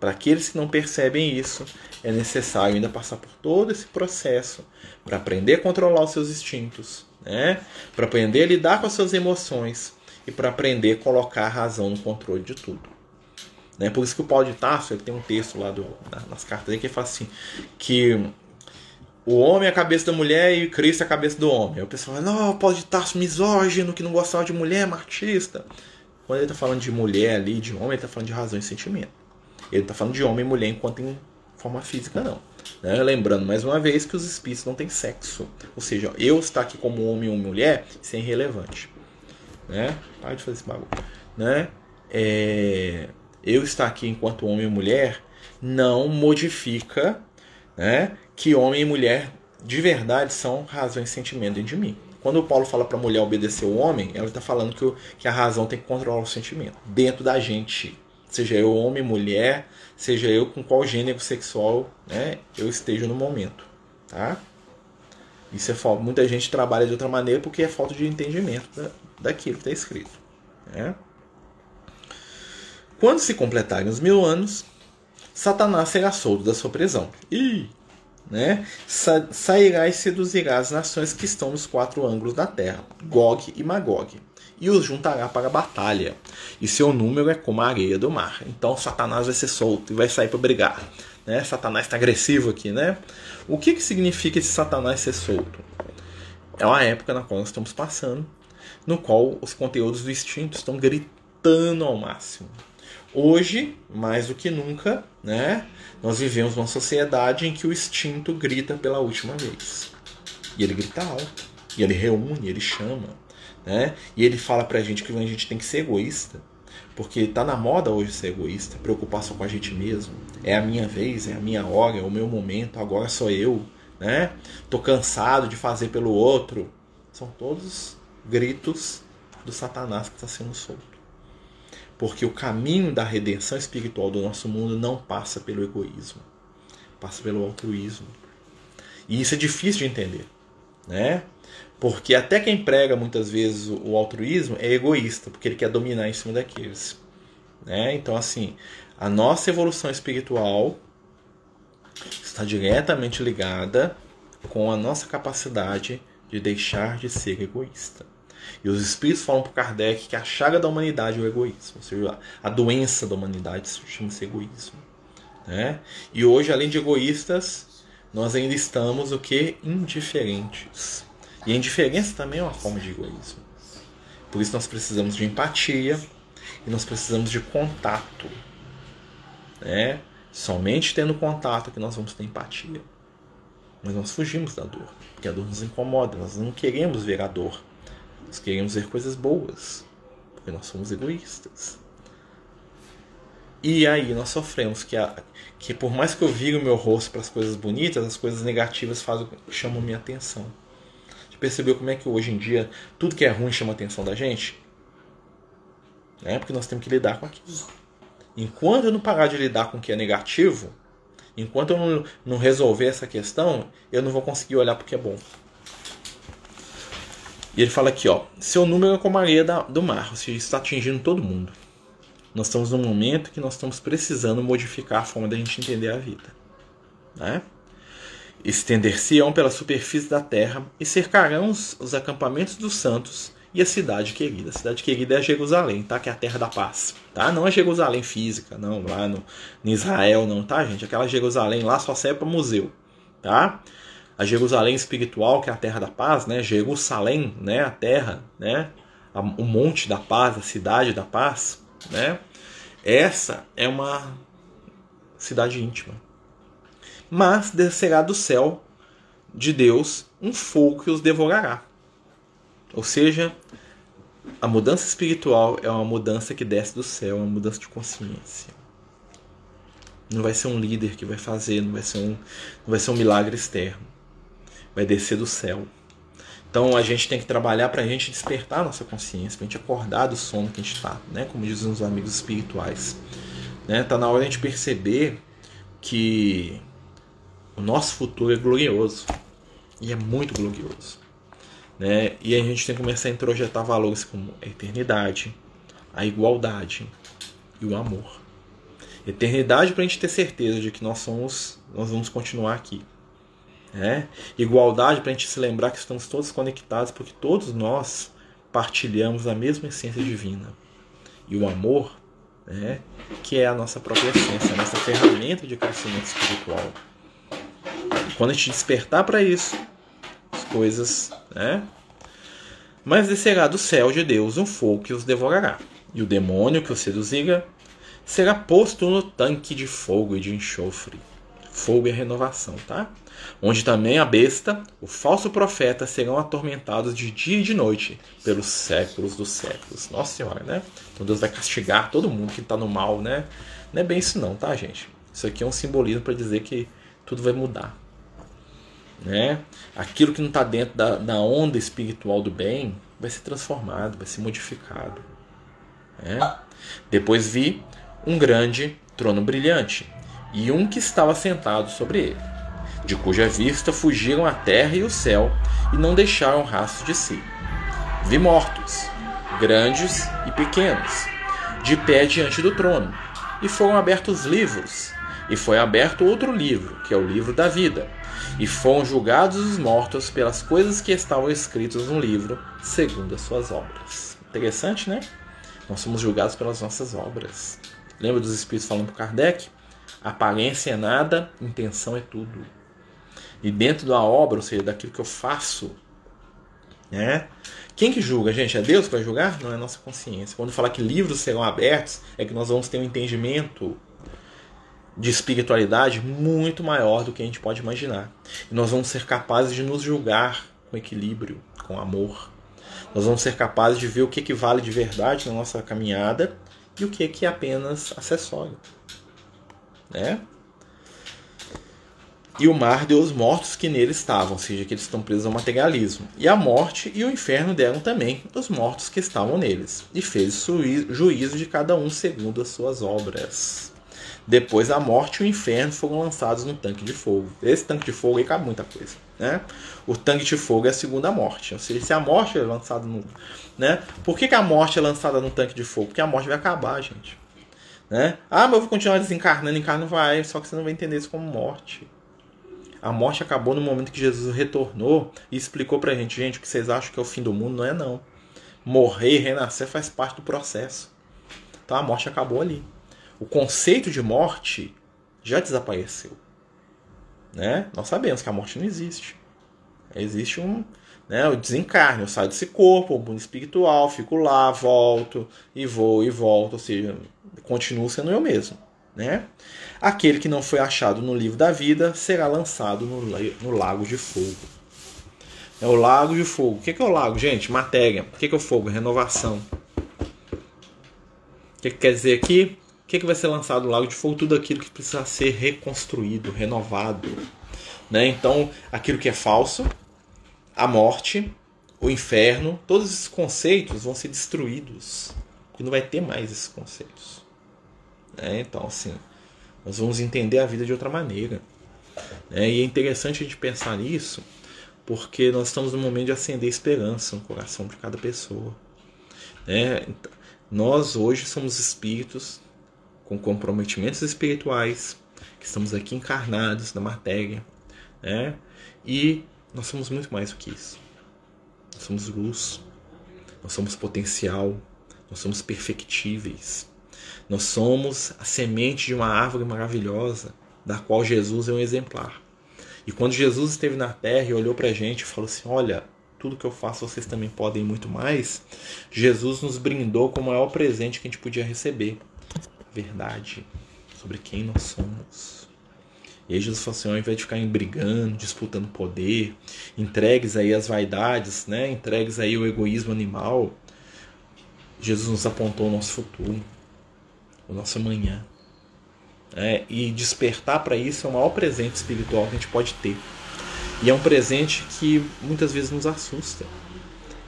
Para aqueles que não percebem isso, é necessário ainda passar por todo esse processo para aprender a controlar os seus instintos, né? para aprender a lidar com as suas emoções e para aprender a colocar a razão no controle de tudo. Né? Por isso que o Paulo de Tarso ele tem um texto lá do, nas cartas dele que fala assim que o homem é a cabeça da mulher e Cristo é a cabeça do homem. Aí o pessoal fala, não, Paulo de Tarso misógino, que não gostava de mulher, marxista. Quando ele está falando de mulher ali, de homem, ele está falando de razão e sentimento. Ele está falando de homem e mulher enquanto em forma física, não. Né? Lembrando mais uma vez que os espíritos não têm sexo. Ou seja, eu estar aqui como homem ou mulher, isso é irrelevante. Né? Para de fazer esse bagulho. Né? É eu estar aqui enquanto homem e mulher não modifica né, que homem e mulher de verdade são razão e sentimento dentro de mim. Quando o Paulo fala para a mulher obedecer o homem, ela está falando que, o, que a razão tem que controlar o sentimento dentro da gente. Seja eu homem, mulher, seja eu com qual gênero sexual né, eu esteja no momento. Tá? Isso é falta. Muita gente trabalha de outra maneira porque é falta de entendimento da, daquilo que está escrito. Né? Quando se completarem os mil anos, Satanás será solto da sua prisão. E, né, sa sairá e seduzirá as nações que estão nos quatro ângulos da terra, Gog e Magog, e os juntará para a batalha. E seu número é como a areia do mar. Então Satanás vai ser solto e vai sair para brigar. Né? Satanás está agressivo aqui, né? O que, que significa esse Satanás ser solto? É uma época na qual nós estamos passando, no qual os conteúdos do instinto estão gritando ao máximo. Hoje, mais do que nunca, né, nós vivemos uma sociedade em que o instinto grita pela última vez. E ele grita alto, e ele reúne, ele chama, né? E ele fala pra gente que a gente tem que ser egoísta. Porque tá na moda hoje ser egoísta, preocupar só com a gente mesmo. É a minha vez, é a minha hora, é o meu momento, agora sou eu, né? Tô cansado de fazer pelo outro. São todos gritos do Satanás que está sendo solto. Porque o caminho da redenção espiritual do nosso mundo não passa pelo egoísmo, passa pelo altruísmo. E isso é difícil de entender, né? Porque até quem prega muitas vezes o altruísmo é egoísta, porque ele quer dominar em cima daqueles. Né? Então, assim, a nossa evolução espiritual está diretamente ligada com a nossa capacidade de deixar de ser egoísta. E os espíritos falam para Kardec que a chaga da humanidade é o egoísmo, ou seja, a doença da humanidade chama-se egoísmo. Né? E hoje, além de egoístas, nós ainda estamos o que? Indiferentes. E a indiferença também é uma forma de egoísmo. Por isso nós precisamos de empatia e nós precisamos de contato. Né? Somente tendo contato que nós vamos ter empatia. Mas nós fugimos da dor, porque a dor nos incomoda, nós não queremos ver a dor. Nós queremos ver coisas boas, porque nós somos egoístas. E aí nós sofremos que, a, que por mais que eu vire o meu rosto para as coisas bonitas, as coisas negativas fazem, chamam minha atenção percebeu como é que hoje em dia tudo que é ruim chama a atenção da gente? É porque nós temos que lidar com aquilo. Enquanto eu não parar de lidar com o que é negativo, enquanto eu não, não resolver essa questão, eu não vou conseguir olhar porque é bom. E ele fala aqui, ó, seu número é como a areia da, do mar, seja, está atingindo todo mundo. Nós estamos num momento que nós estamos precisando modificar a forma da gente entender a vida. Né? Estender-se-ão pela superfície da terra e cercarão os, os, acampamentos dos santos e a cidade querida. A cidade querida é Jerusalém, tá? Que é a terra da paz, tá? Não é Jerusalém física, não, lá no, em Israel, não, tá, gente? Aquela Jerusalém lá só serve para museu, tá? A Jerusalém espiritual, que é a terra da paz, né? Jerusalém, né? A terra, né? O monte da paz, a cidade da paz, né? Essa é uma cidade íntima mas descerá do céu de Deus um fogo que os devorará. Ou seja, a mudança espiritual é uma mudança que desce do céu, é uma mudança de consciência. Não vai ser um líder que vai fazer, não vai ser um, não vai ser um milagre externo. Vai descer do céu. Então a gente tem que trabalhar para a gente despertar a nossa consciência, para a gente acordar do sono que a gente está, né? como dizem os amigos espirituais. Né? Tá na hora de a gente perceber que o nosso futuro é glorioso. E é muito glorioso. Né? E a gente tem que começar a introjetar valores como a eternidade, a igualdade e o amor. Eternidade para a gente ter certeza de que nós somos, nós vamos continuar aqui. Né? Igualdade para a gente se lembrar que estamos todos conectados, porque todos nós partilhamos a mesma essência divina. E o amor, né, que é a nossa própria essência, a nossa ferramenta de crescimento espiritual. Quando a gente despertar para isso, as coisas, né? Mas descerá do céu de Deus um fogo que os devorará, e o demônio que os seduzirá será posto no tanque de fogo e de enxofre. Fogo é renovação, tá? Onde também a besta, o falso profeta serão atormentados de dia e de noite pelos séculos dos séculos. Nossa Senhora, né? Então Deus vai castigar todo mundo que está no mal, né? Não é bem isso não, tá, gente? Isso aqui é um simbolismo para dizer que tudo vai mudar né? Aquilo que não está dentro da, da, onda espiritual do bem vai ser transformado, vai ser modificado. Né? Depois vi um grande trono brilhante e um que estava sentado sobre ele, de cuja vista fugiram a terra e o céu e não deixaram rastro de si. Vi mortos, grandes e pequenos, de pé diante do trono, e foram abertos livros, E foi aberto outro livro, que é o livro da vida. E foram julgados os mortos pelas coisas que estavam escritas no livro, segundo as suas obras. Interessante, né? Nós somos julgados pelas nossas obras. Lembra dos Espíritos falando para Kardec? Aparência é nada, intenção é tudo. E dentro da obra, ou seja, daquilo que eu faço, né? Quem que julga, gente? É Deus que vai julgar? Não é a nossa consciência. Quando falar que livros serão abertos, é que nós vamos ter um entendimento de espiritualidade muito maior do que a gente pode imaginar. E nós vamos ser capazes de nos julgar com equilíbrio, com amor. Nós vamos ser capazes de ver o que, que vale de verdade na nossa caminhada e o que, que é apenas acessório. Né? E o mar deu os mortos que nele estavam, ou seja, que eles estão presos ao materialismo. E a morte e o inferno deram também os mortos que estavam neles. E fez juízo de cada um segundo as suas obras. Depois a morte e o inferno foram lançados no tanque de fogo. Esse tanque de fogo aí cabe muita coisa. Né? O tanque de fogo é a segunda morte. Ou seja, se a morte é lançada no. Né? Por que, que a morte é lançada no tanque de fogo? Porque a morte vai acabar, gente. Né? Ah, mas eu vou continuar desencarnando, encarno vai, só que você não vai entender isso como morte. A morte acabou no momento que Jesus retornou e explicou pra gente, gente, o que vocês acham que é o fim do mundo não é não. Morrer e renascer faz parte do processo. Então a morte acabou ali. O conceito de morte já desapareceu. Né? Nós sabemos que a morte não existe. Existe um, né, o desencarne, eu saio desse corpo, o mundo espiritual, fico lá, volto e vou e volto, ou seja, continuo sendo eu mesmo. Né? Aquele que não foi achado no livro da vida será lançado no, no lago de fogo. É o lago de fogo. O que é o lago, gente? Matéria. O que é o fogo? Renovação. O que quer dizer aqui? O que, vai ser lançado no lago de fogo? Tudo aquilo que precisa ser reconstruído, renovado. Né? Então, aquilo que é falso, a morte, o inferno, todos esses conceitos vão ser destruídos. Porque não vai ter mais esses conceitos. Né? Então, assim, nós vamos entender a vida de outra maneira. Né? E é interessante a gente pensar nisso, porque nós estamos no momento de acender esperança no coração de cada pessoa. Né? Nós hoje somos espíritos com comprometimentos espirituais, que estamos aqui encarnados na matéria, né? E nós somos muito mais do que isso. Nós somos luz, nós somos potencial, nós somos perfectíveis. Nós somos a semente de uma árvore maravilhosa, da qual Jesus é um exemplar. E quando Jesus esteve na terra e olhou para a gente e falou assim: Olha, tudo que eu faço vocês também podem muito mais. Jesus nos brindou com o maior presente que a gente podia receber: verdade sobre quem nós somos. E aí Jesus falou assim, ao invés de ficarem brigando, disputando poder, entregues aí às vaidades, né? entregues aí ao egoísmo animal, Jesus nos apontou o nosso futuro o nosso amanhã. É, e despertar para isso é o maior presente espiritual que a gente pode ter. E é um presente que muitas vezes nos assusta,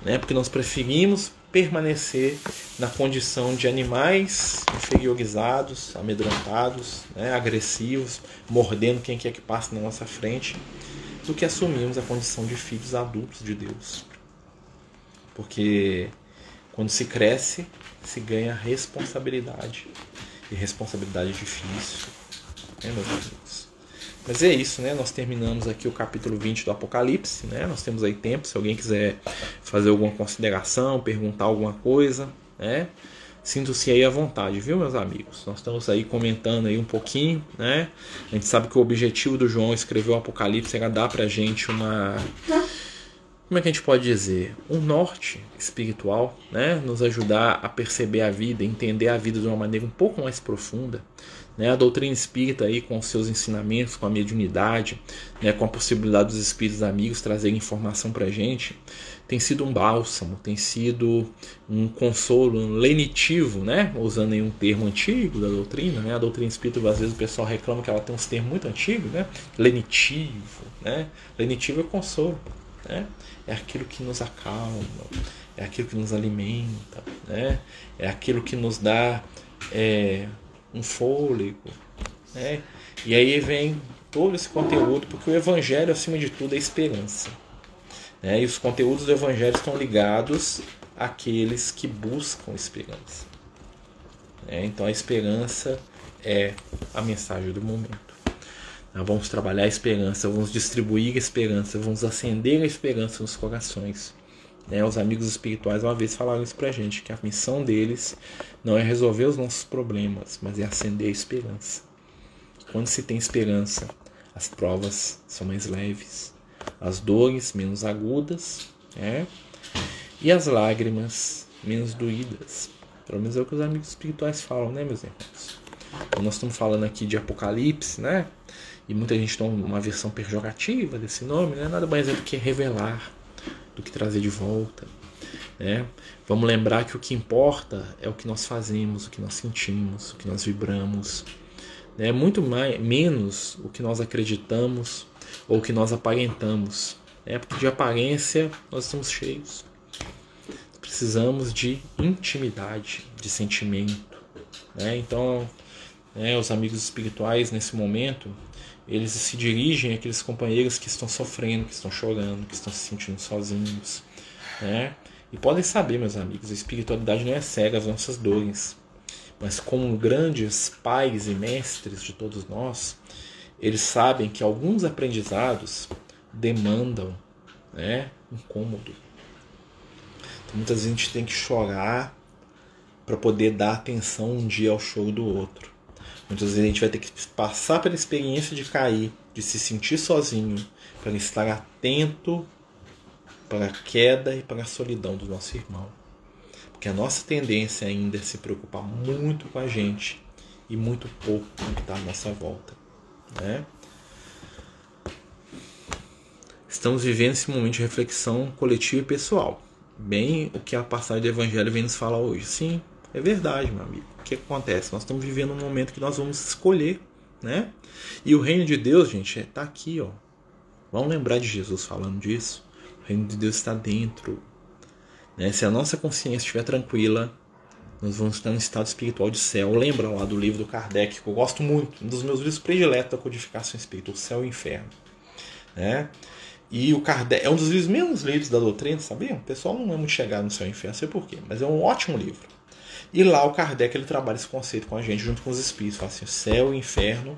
né? porque nós preferimos permanecer na condição de animais inferiorizados, amedrontados, né? agressivos, mordendo quem quer que passe na nossa frente, do que assumirmos a condição de filhos adultos de Deus. Porque quando se cresce, se ganha responsabilidade. E responsabilidade é difícil, né, meus amigos? Mas é isso, né? Nós terminamos aqui o capítulo 20 do Apocalipse, né? Nós temos aí tempo, se alguém quiser fazer alguma consideração, perguntar alguma coisa, né? Sinto-se aí à vontade, viu, meus amigos? Nós estamos aí comentando aí um pouquinho, né? A gente sabe que o objetivo do João escrever o Apocalipse era dar pra gente uma como é que a gente pode dizer, um norte espiritual, né? nos ajudar a perceber a vida, entender a vida de uma maneira um pouco mais profunda. Né? A doutrina espírita aí com os seus ensinamentos, com a mediunidade, né? com a possibilidade dos espíritos amigos trazerem informação para a gente, tem sido um bálsamo, tem sido um consolo um lenitivo, né? usando aí um termo antigo da doutrina. Né? A doutrina espírita, às vezes o pessoal reclama que ela tem uns termos muito antigos, né? lenitivo. Né? Lenitivo é consolo. Né? é aquilo que nos acalma, é aquilo que nos alimenta, né? é aquilo que nos dá é, um fôlego. Né? E aí vem todo esse conteúdo, porque o Evangelho, acima de tudo, é esperança. Né? E os conteúdos do Evangelho estão ligados àqueles que buscam esperança. Né? Então a esperança é a mensagem do momento. Nós vamos trabalhar a esperança, vamos distribuir a esperança, vamos acender a esperança nos corações. Né? Os amigos espirituais uma vez falaram isso pra gente, que a missão deles não é resolver os nossos problemas, mas é acender a esperança. Quando se tem esperança, as provas são mais leves, as dores menos agudas, né? e as lágrimas menos doídas. Pelo menos é o que os amigos espirituais falam, né, meus irmãos? Então, nós estamos falando aqui de Apocalipse, né? E muita gente toma uma versão pejorativa desse nome, né? Nada mais é do que revelar, do que trazer de volta. Né? Vamos lembrar que o que importa é o que nós fazemos, o que nós sentimos, o que nós vibramos. Né? Muito mais, menos o que nós acreditamos ou o que nós aparentamos. Né? Porque de aparência nós estamos cheios. Precisamos de intimidade, de sentimento. Né? Então, né, os amigos espirituais nesse momento eles se dirigem àqueles companheiros que estão sofrendo, que estão chorando, que estão se sentindo sozinhos, né? E podem saber, meus amigos, a espiritualidade não é cega às nossas dores, mas como grandes pais e mestres de todos nós, eles sabem que alguns aprendizados demandam, né, incômodo. Então, muitas vezes a gente tem que chorar para poder dar atenção um dia ao choro do outro. Muitas vezes a gente vai ter que passar pela experiência de cair, de se sentir sozinho, para estar atento para a queda e para a solidão do nosso irmão. Porque a nossa tendência ainda é se preocupar muito com a gente e muito pouco com o que está à nossa volta. Né? Estamos vivendo esse momento de reflexão coletiva e pessoal. Bem o que a passagem do Evangelho vem nos falar hoje. Sim, é verdade, meu amigo. Que acontece? Nós estamos vivendo um momento que nós vamos escolher, né? E o reino de Deus, gente, está aqui, ó. Vamos lembrar de Jesus falando disso. O reino de Deus está dentro. Né? Se a nossa consciência estiver tranquila, nós vamos estar no estado espiritual de céu. Lembra lá do livro do Kardec, que eu gosto muito, um dos meus livros prediletos da codificação espírita, O Céu e o Inferno. Né? E o Kardec é um dos livros menos lidos da doutrina, sabia? O pessoal não é muito chegado no Céu e o Inferno, não sei porquê, mas é um ótimo livro. E lá o Kardec ele trabalha esse conceito com a gente, junto com os espíritos. Assim, o céu e o inferno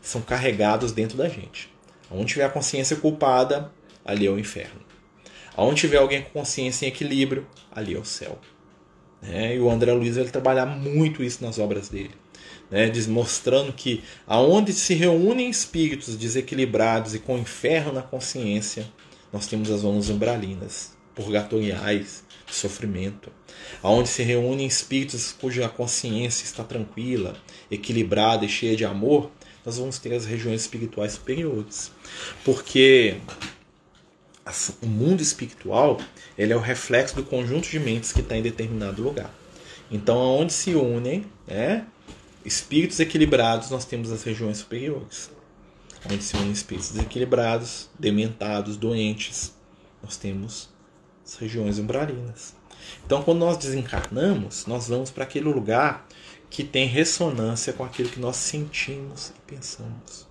são carregados dentro da gente. Onde tiver a consciência culpada, ali é o inferno. Onde tiver alguém com consciência em equilíbrio, ali é o céu. É, e o André Luiz ele trabalha muito isso nas obras dele. Né, mostrando que aonde se reúnem espíritos desequilibrados e com inferno na consciência, nós temos as zonas umbralinas, purgatoriais, sofrimento aonde se reúnem espíritos cuja consciência está tranquila, equilibrada e cheia de amor, nós vamos ter as regiões espirituais superiores. Porque o mundo espiritual ele é o reflexo do conjunto de mentes que está em determinado lugar. Então, aonde se unem né, espíritos equilibrados, nós temos as regiões superiores. Onde se unem espíritos desequilibrados, dementados, doentes, nós temos as regiões umbralinas. Então, quando nós desencarnamos, nós vamos para aquele lugar que tem ressonância com aquilo que nós sentimos e pensamos.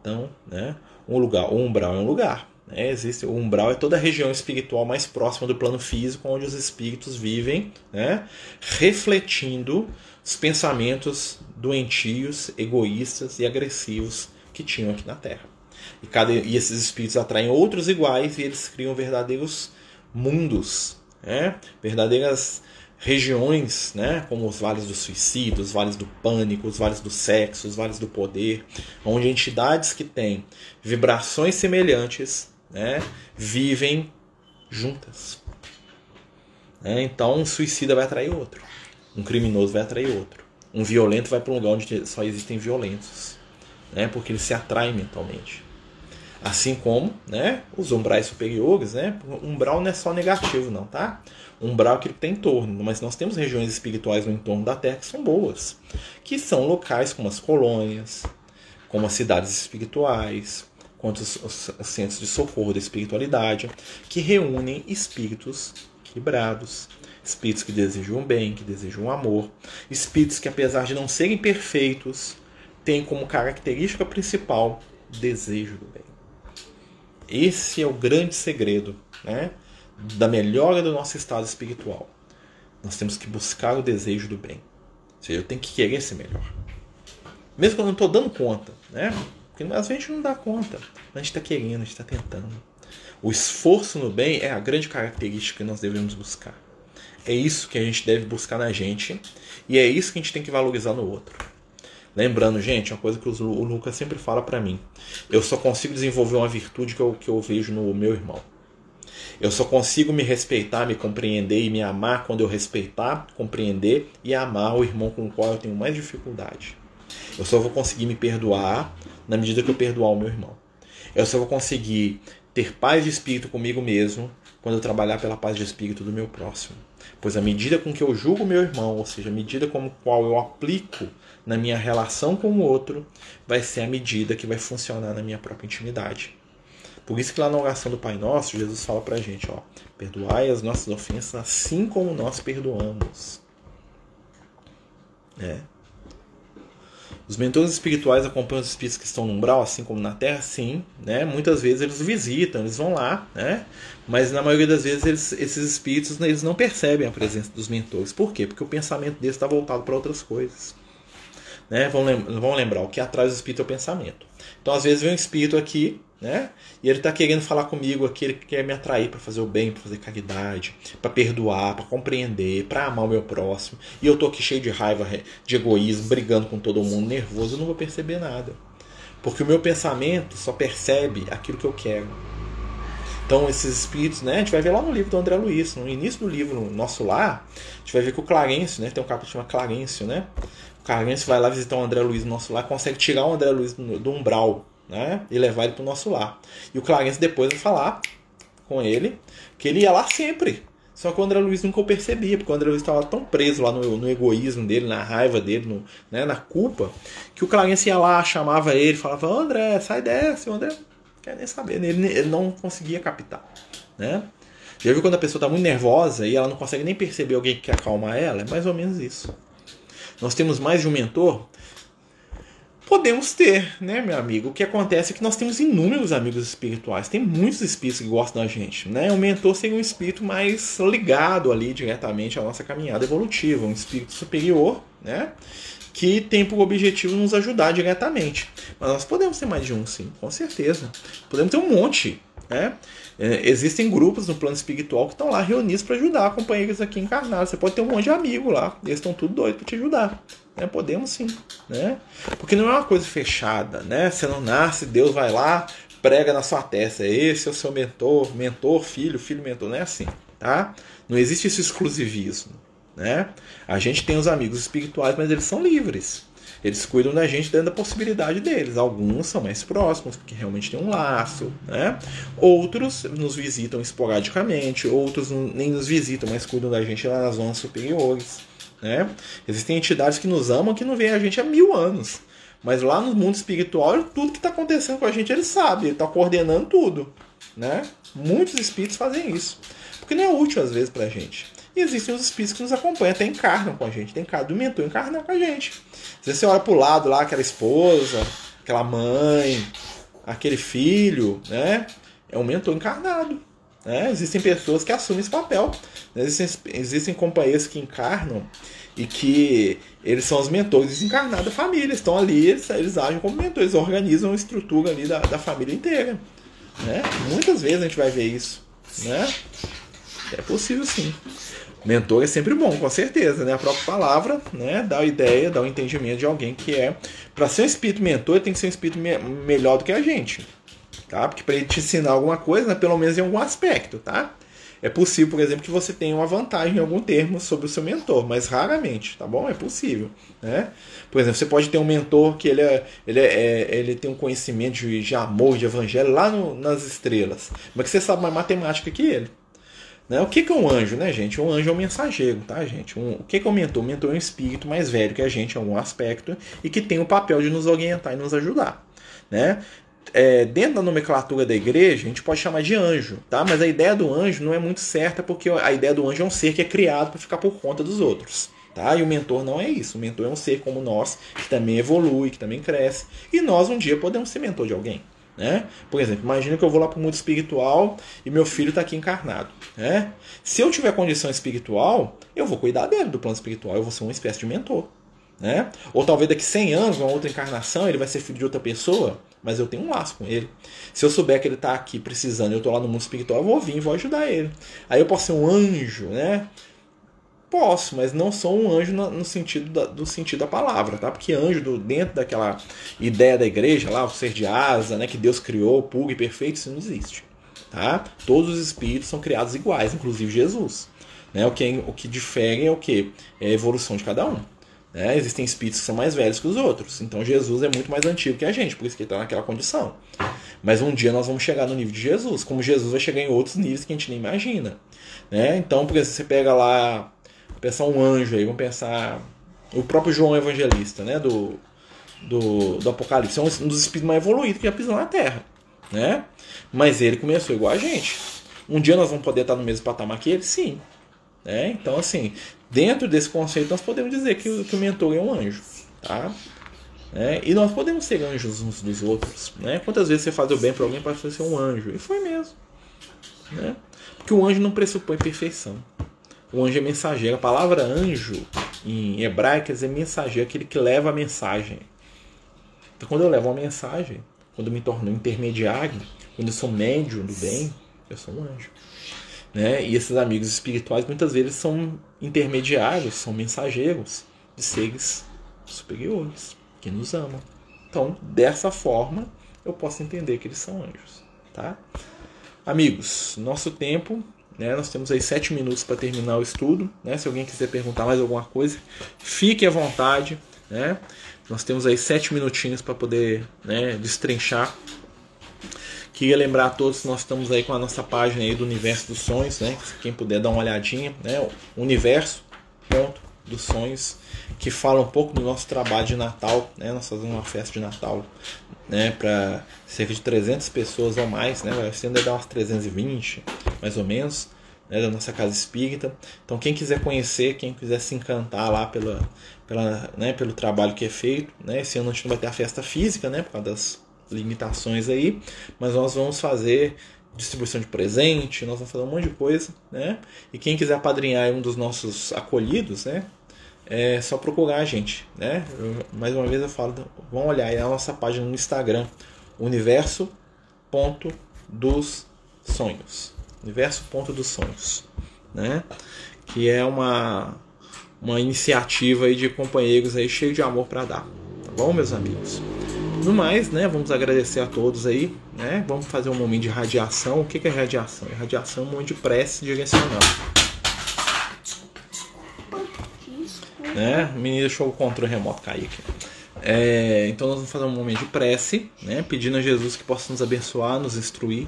Então, né, um lugar, o umbral é um lugar. Né, existe o umbral é toda a região espiritual mais próxima do plano físico, onde os espíritos vivem, né, refletindo os pensamentos doentios, egoístas e agressivos que tinham aqui na Terra. E, cada, e esses espíritos atraem outros iguais e eles criam verdadeiros mundos, né? verdadeiras regiões, né? como os vales do suicídio, os vales do pânico, os vales do sexo, os vales do poder, onde entidades que têm vibrações semelhantes né? vivem juntas. Né? Então, um suicida vai atrair outro, um criminoso vai atrair outro, um violento vai para um lugar onde só existem violentos, né? porque eles se atraem mentalmente. Assim como né, os umbrais superiores, né? Umbral não é só negativo, não, tá? Umbral é aquilo que tem em torno, mas nós temos regiões espirituais no entorno da Terra que são boas, que são locais como as colônias, como as cidades espirituais, quanto os, os centros de socorro da espiritualidade, que reúnem espíritos equilibrados, espíritos que desejam bem, que desejam amor, espíritos que, apesar de não serem perfeitos, têm como característica principal desejo do bem. Esse é o grande segredo né, da melhora do nosso estado espiritual. Nós temos que buscar o desejo do bem. Ou seja, eu tenho que querer ser melhor. Mesmo quando eu não estou dando conta, né? Porque às vezes a gente não dá conta. A gente está querendo, a gente está tentando. O esforço no bem é a grande característica que nós devemos buscar. É isso que a gente deve buscar na gente e é isso que a gente tem que valorizar no outro. Lembrando, gente, uma coisa que o Lucas sempre fala para mim: eu só consigo desenvolver uma virtude que eu, que eu vejo no meu irmão. Eu só consigo me respeitar, me compreender e me amar quando eu respeitar, compreender e amar o irmão com o qual eu tenho mais dificuldade. Eu só vou conseguir me perdoar na medida que eu perdoar o meu irmão. Eu só vou conseguir ter paz de espírito comigo mesmo quando eu trabalhar pela paz de espírito do meu próximo. Pois a medida com que eu julgo meu irmão, ou seja, a medida com qual eu aplico na minha relação com o outro, vai ser a medida que vai funcionar na minha própria intimidade. Por isso que lá na oração do Pai Nosso, Jesus fala pra gente, ó, perdoai as nossas ofensas assim como nós perdoamos. É. Os mentores espirituais acompanham os espíritos que estão no umbral, assim como na Terra, sim. Né? Muitas vezes eles visitam, eles vão lá, né? mas na maioria das vezes eles, esses espíritos eles não percebem a presença dos mentores. Por quê? Porque o pensamento deles está voltado para outras coisas. Né? Vão, vão lembrar, o que atrai o espírito é o pensamento. Então, às vezes, vem um espírito aqui né? E ele está querendo falar comigo aqui, ele quer me atrair para fazer o bem, para fazer caridade, para perdoar, para compreender, para amar o meu próximo. E eu tô aqui cheio de raiva, de egoísmo, brigando com todo mundo, nervoso, eu não vou perceber nada. Porque o meu pensamento só percebe aquilo que eu quero. Então, esses espíritos, né? A gente vai ver lá no livro do André Luiz, no início do livro Nosso Lar, a gente vai ver que o Clarencio, né? Tem um capítulo chamado Clarencio, né? O Clarencio vai lá visitar o André Luiz no Nosso Lar, consegue tirar o André Luiz do umbral né? E levar ele para o nosso lar. E o Clarence depois vai falar com ele que ele ia lá sempre. Só que o André Luiz nunca o percebia, porque o André Luiz estava tão preso lá no, no, egoísmo dele, na raiva dele, no, né, na culpa, que o Clarence ia lá, chamava ele, falava: André, sai dessa. O André não quer nem saber. Ele, ele não conseguia captar. Né? Já viu quando a pessoa está muito nervosa e ela não consegue nem perceber alguém que quer acalmar ela? É mais ou menos isso. Nós temos mais de um mentor Podemos ter, né, meu amigo? O que acontece é que nós temos inúmeros amigos espirituais. Tem muitos espíritos que gostam da gente, né? O mentor seria um espírito mais ligado ali diretamente à nossa caminhada evolutiva, um espírito superior, né? Que tem por objetivo nos ajudar diretamente. Mas nós podemos ter mais de um, sim, com certeza. Podemos ter um monte, né? É, existem grupos no plano espiritual que estão lá reunidos para ajudar companheiros aqui encarnados. Você pode ter um monte de amigo lá, eles estão tudo doidos para te ajudar. Né? Podemos sim, né? Porque não é uma coisa fechada, né? Você não nasce, Deus vai lá, prega na sua testa. Esse é o seu mentor, mentor, filho, filho, mentor. Não é assim, tá? Não existe esse exclusivismo, né? A gente tem os amigos espirituais, mas eles são livres. Eles cuidam da gente dentro da possibilidade deles. Alguns são mais próximos, porque realmente tem um laço, né? Outros nos visitam esporadicamente, outros nem nos visitam, mas cuidam da gente lá nas zonas superiores. Né? Existem entidades que nos amam que não veem a gente há mil anos. Mas lá no mundo espiritual, tudo que está acontecendo com a gente, ele sabe, ele está coordenando tudo. Né? Muitos espíritos fazem isso. Porque não é útil às vezes para a gente. E existem os espíritos que nos acompanham, até encarnam com a gente. Tem cada mentor encarnar com a gente. Às vezes você olha para o lado lá, aquela esposa, aquela mãe, aquele filho, né? É um mentor encarnado. Né? Existem pessoas que assumem esse papel. Né? Existem, existem companheiros que encarnam e que eles são os mentores desencarnados da família. Estão ali, eles, eles agem como mentores, organizam a estrutura ali da, da família inteira. Né? Muitas vezes a gente vai ver isso. Né? É possível sim. Mentor é sempre bom, com certeza, né? A própria palavra, né, dá a ideia, dá o entendimento de alguém que é para ser um espírito mentor, tem que ser um espírito me melhor do que a gente tá? Porque para ele te ensinar alguma coisa, né, pelo menos em algum aspecto, tá? É possível, por exemplo, que você tenha uma vantagem em algum termo sobre o seu mentor, mas raramente, tá bom? É possível, né? Por exemplo, você pode ter um mentor que ele, é, ele, é, é ele tem um conhecimento de, de amor, de evangelho lá no, nas estrelas, mas que você sabe mais matemática que ele. Né? O que, que é um anjo, né, gente? Um anjo é um mensageiro, tá, gente? Um, o que, que é um mentor? O mentor é um espírito mais velho que a gente em algum aspecto e que tem o papel de nos orientar e nos ajudar. Né? é, dentro da nomenclatura da igreja, a gente pode chamar de anjo, tá? Mas a ideia do anjo não é muito certa, porque a ideia do anjo é um ser que é criado para ficar por conta dos outros. Tá? E o mentor não é isso. O mentor é um ser como nós, que também evolui, que também cresce. E nós um dia podemos ser mentor de alguém. Né? Por exemplo, imagina que eu vou lá para o mundo espiritual e meu filho está aqui encarnado. Né? Se eu tiver condição espiritual, eu vou cuidar dele do plano espiritual, eu vou ser uma espécie de mentor. Né? Ou talvez daqui 100 anos, uma outra encarnação, ele vai ser filho de outra pessoa, mas eu tenho um laço com ele. Se eu souber que ele está aqui precisando, eu estou lá no mundo espiritual, eu vou vir, vou ajudar ele. Aí eu posso ser um anjo, né? Posso, mas não sou um anjo no, sentido da, do sentido da palavra, tá? Porque anjo, do, dentro daquela ideia da igreja lá, o ser de asa, né? Que Deus criou, puro e perfeito, isso não existe, tá? Todos os espíritos são criados iguais, inclusive Jesus. Né? O, que, o que difere é o que? É a evolução de cada um. Né? Existem espíritos que são mais velhos que os outros. Então Jesus é muito mais antigo que a gente, por isso que ele está naquela condição. Mas um dia nós vamos chegar no nível de Jesus, como Jesus vai chegar em outros níveis que a gente nem imagina. Né? Então, por exemplo, você pega lá pensar um anjo aí, vamos pensar o próprio João Evangelista, né, do, do, do Apocalipse, é um dos espíritos mais evoluídos que já pisou na Terra, né? Mas ele começou igual a gente. Um dia nós vamos poder estar no mesmo patamar que ele? Sim. Né? Então, assim, dentro desse conceito nós podemos dizer que o, que o mentor é um anjo, tá? É, e nós podemos ser anjos uns dos outros. Né? Quantas vezes você faz o bem para alguém para ser um anjo? E foi mesmo. Né? Porque o anjo não pressupõe perfeição. O anjo é mensageiro. A palavra anjo em hebraico quer dizer mensageiro, aquele que leva a mensagem. Então, quando eu levo uma mensagem, quando eu me torno intermediário, quando eu sou médium do bem, eu sou um anjo. Né? E esses amigos espirituais muitas vezes são intermediários, são mensageiros de seres superiores que nos amam. Então, dessa forma, eu posso entender que eles são anjos. Tá? Amigos, nosso tempo né? Nós temos aí sete minutos para terminar o estudo. Né? Se alguém quiser perguntar mais alguma coisa, fique à vontade. Né? Nós temos aí sete minutinhos para poder né, destrinchar. Queria lembrar a todos nós estamos aí com a nossa página aí do Universo dos Sonhos, né? Quem puder dar uma olhadinha, né? Universo ponto dos sonhos que fala um pouco do nosso trabalho de Natal, né? Nós fazemos uma festa de Natal, né? Para cerca de 300 pessoas ou mais, né? Vai ser ainda dar umas 320, mais ou menos, né? Da nossa casa espírita. Então quem quiser conhecer, quem quiser se encantar lá pela, pela, né? Pelo trabalho que é feito, né? Esse ano a gente não vai ter a festa física, né? Por causa das limitações aí, mas nós vamos fazer distribuição de presente, nós vamos fazer um monte de coisa, né? E quem quiser apadrinhar um dos nossos acolhidos, né? É só procurar a gente, né? Eu, mais uma vez eu falo, vão olhar aí a nossa página no Instagram, universo ponto dos sonhos, universo ponto dos sonhos, né? Que é uma uma iniciativa aí de companheiros aí cheio de amor para dar, tá bom, meus amigos? No mais, né? Vamos agradecer a todos aí, né? Vamos fazer um momento de radiação. O que é radiação? É radiação, um momento de prece direcional. Né? O menino deixou o controle remoto cair aqui. É, então nós vamos fazer um momento de prece, né? Pedindo a Jesus que possa nos abençoar, nos instruir.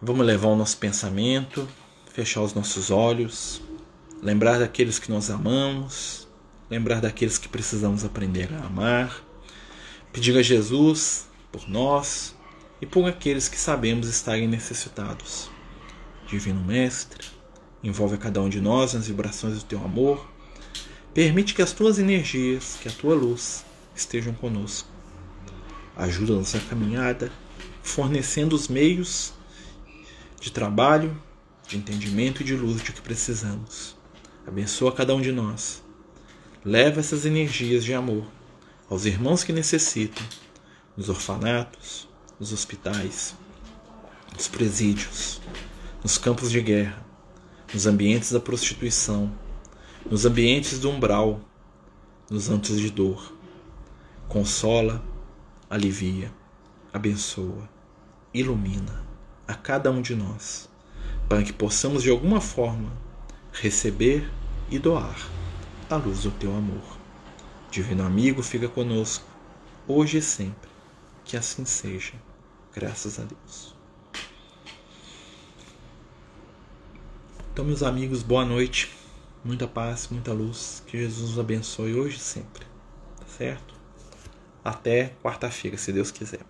Vamos levar o nosso pensamento, fechar os nossos olhos, lembrar daqueles que nós amamos, lembrar daqueles que precisamos aprender a amar. Pedir a Jesus por nós e por aqueles que sabemos estarem necessitados. Divino Mestre, envolve a cada um de nós nas vibrações do teu amor Permite que as tuas energias, que a tua luz estejam conosco. Ajuda a nossa caminhada, fornecendo os meios de trabalho, de entendimento e de luz de que precisamos. Abençoa cada um de nós. Leva essas energias de amor aos irmãos que necessitam, nos orfanatos, nos hospitais, nos presídios, nos campos de guerra, nos ambientes da prostituição, nos ambientes do umbral, nos antos de dor. Consola, alivia, abençoa, ilumina a cada um de nós, para que possamos de alguma forma receber e doar a luz do teu amor. Divino amigo, fica conosco, hoje e sempre. Que assim seja, graças a Deus. Então, meus amigos, boa noite muita paz, muita luz. Que Jesus nos abençoe hoje e sempre. Tá certo? Até quarta-feira, se Deus quiser.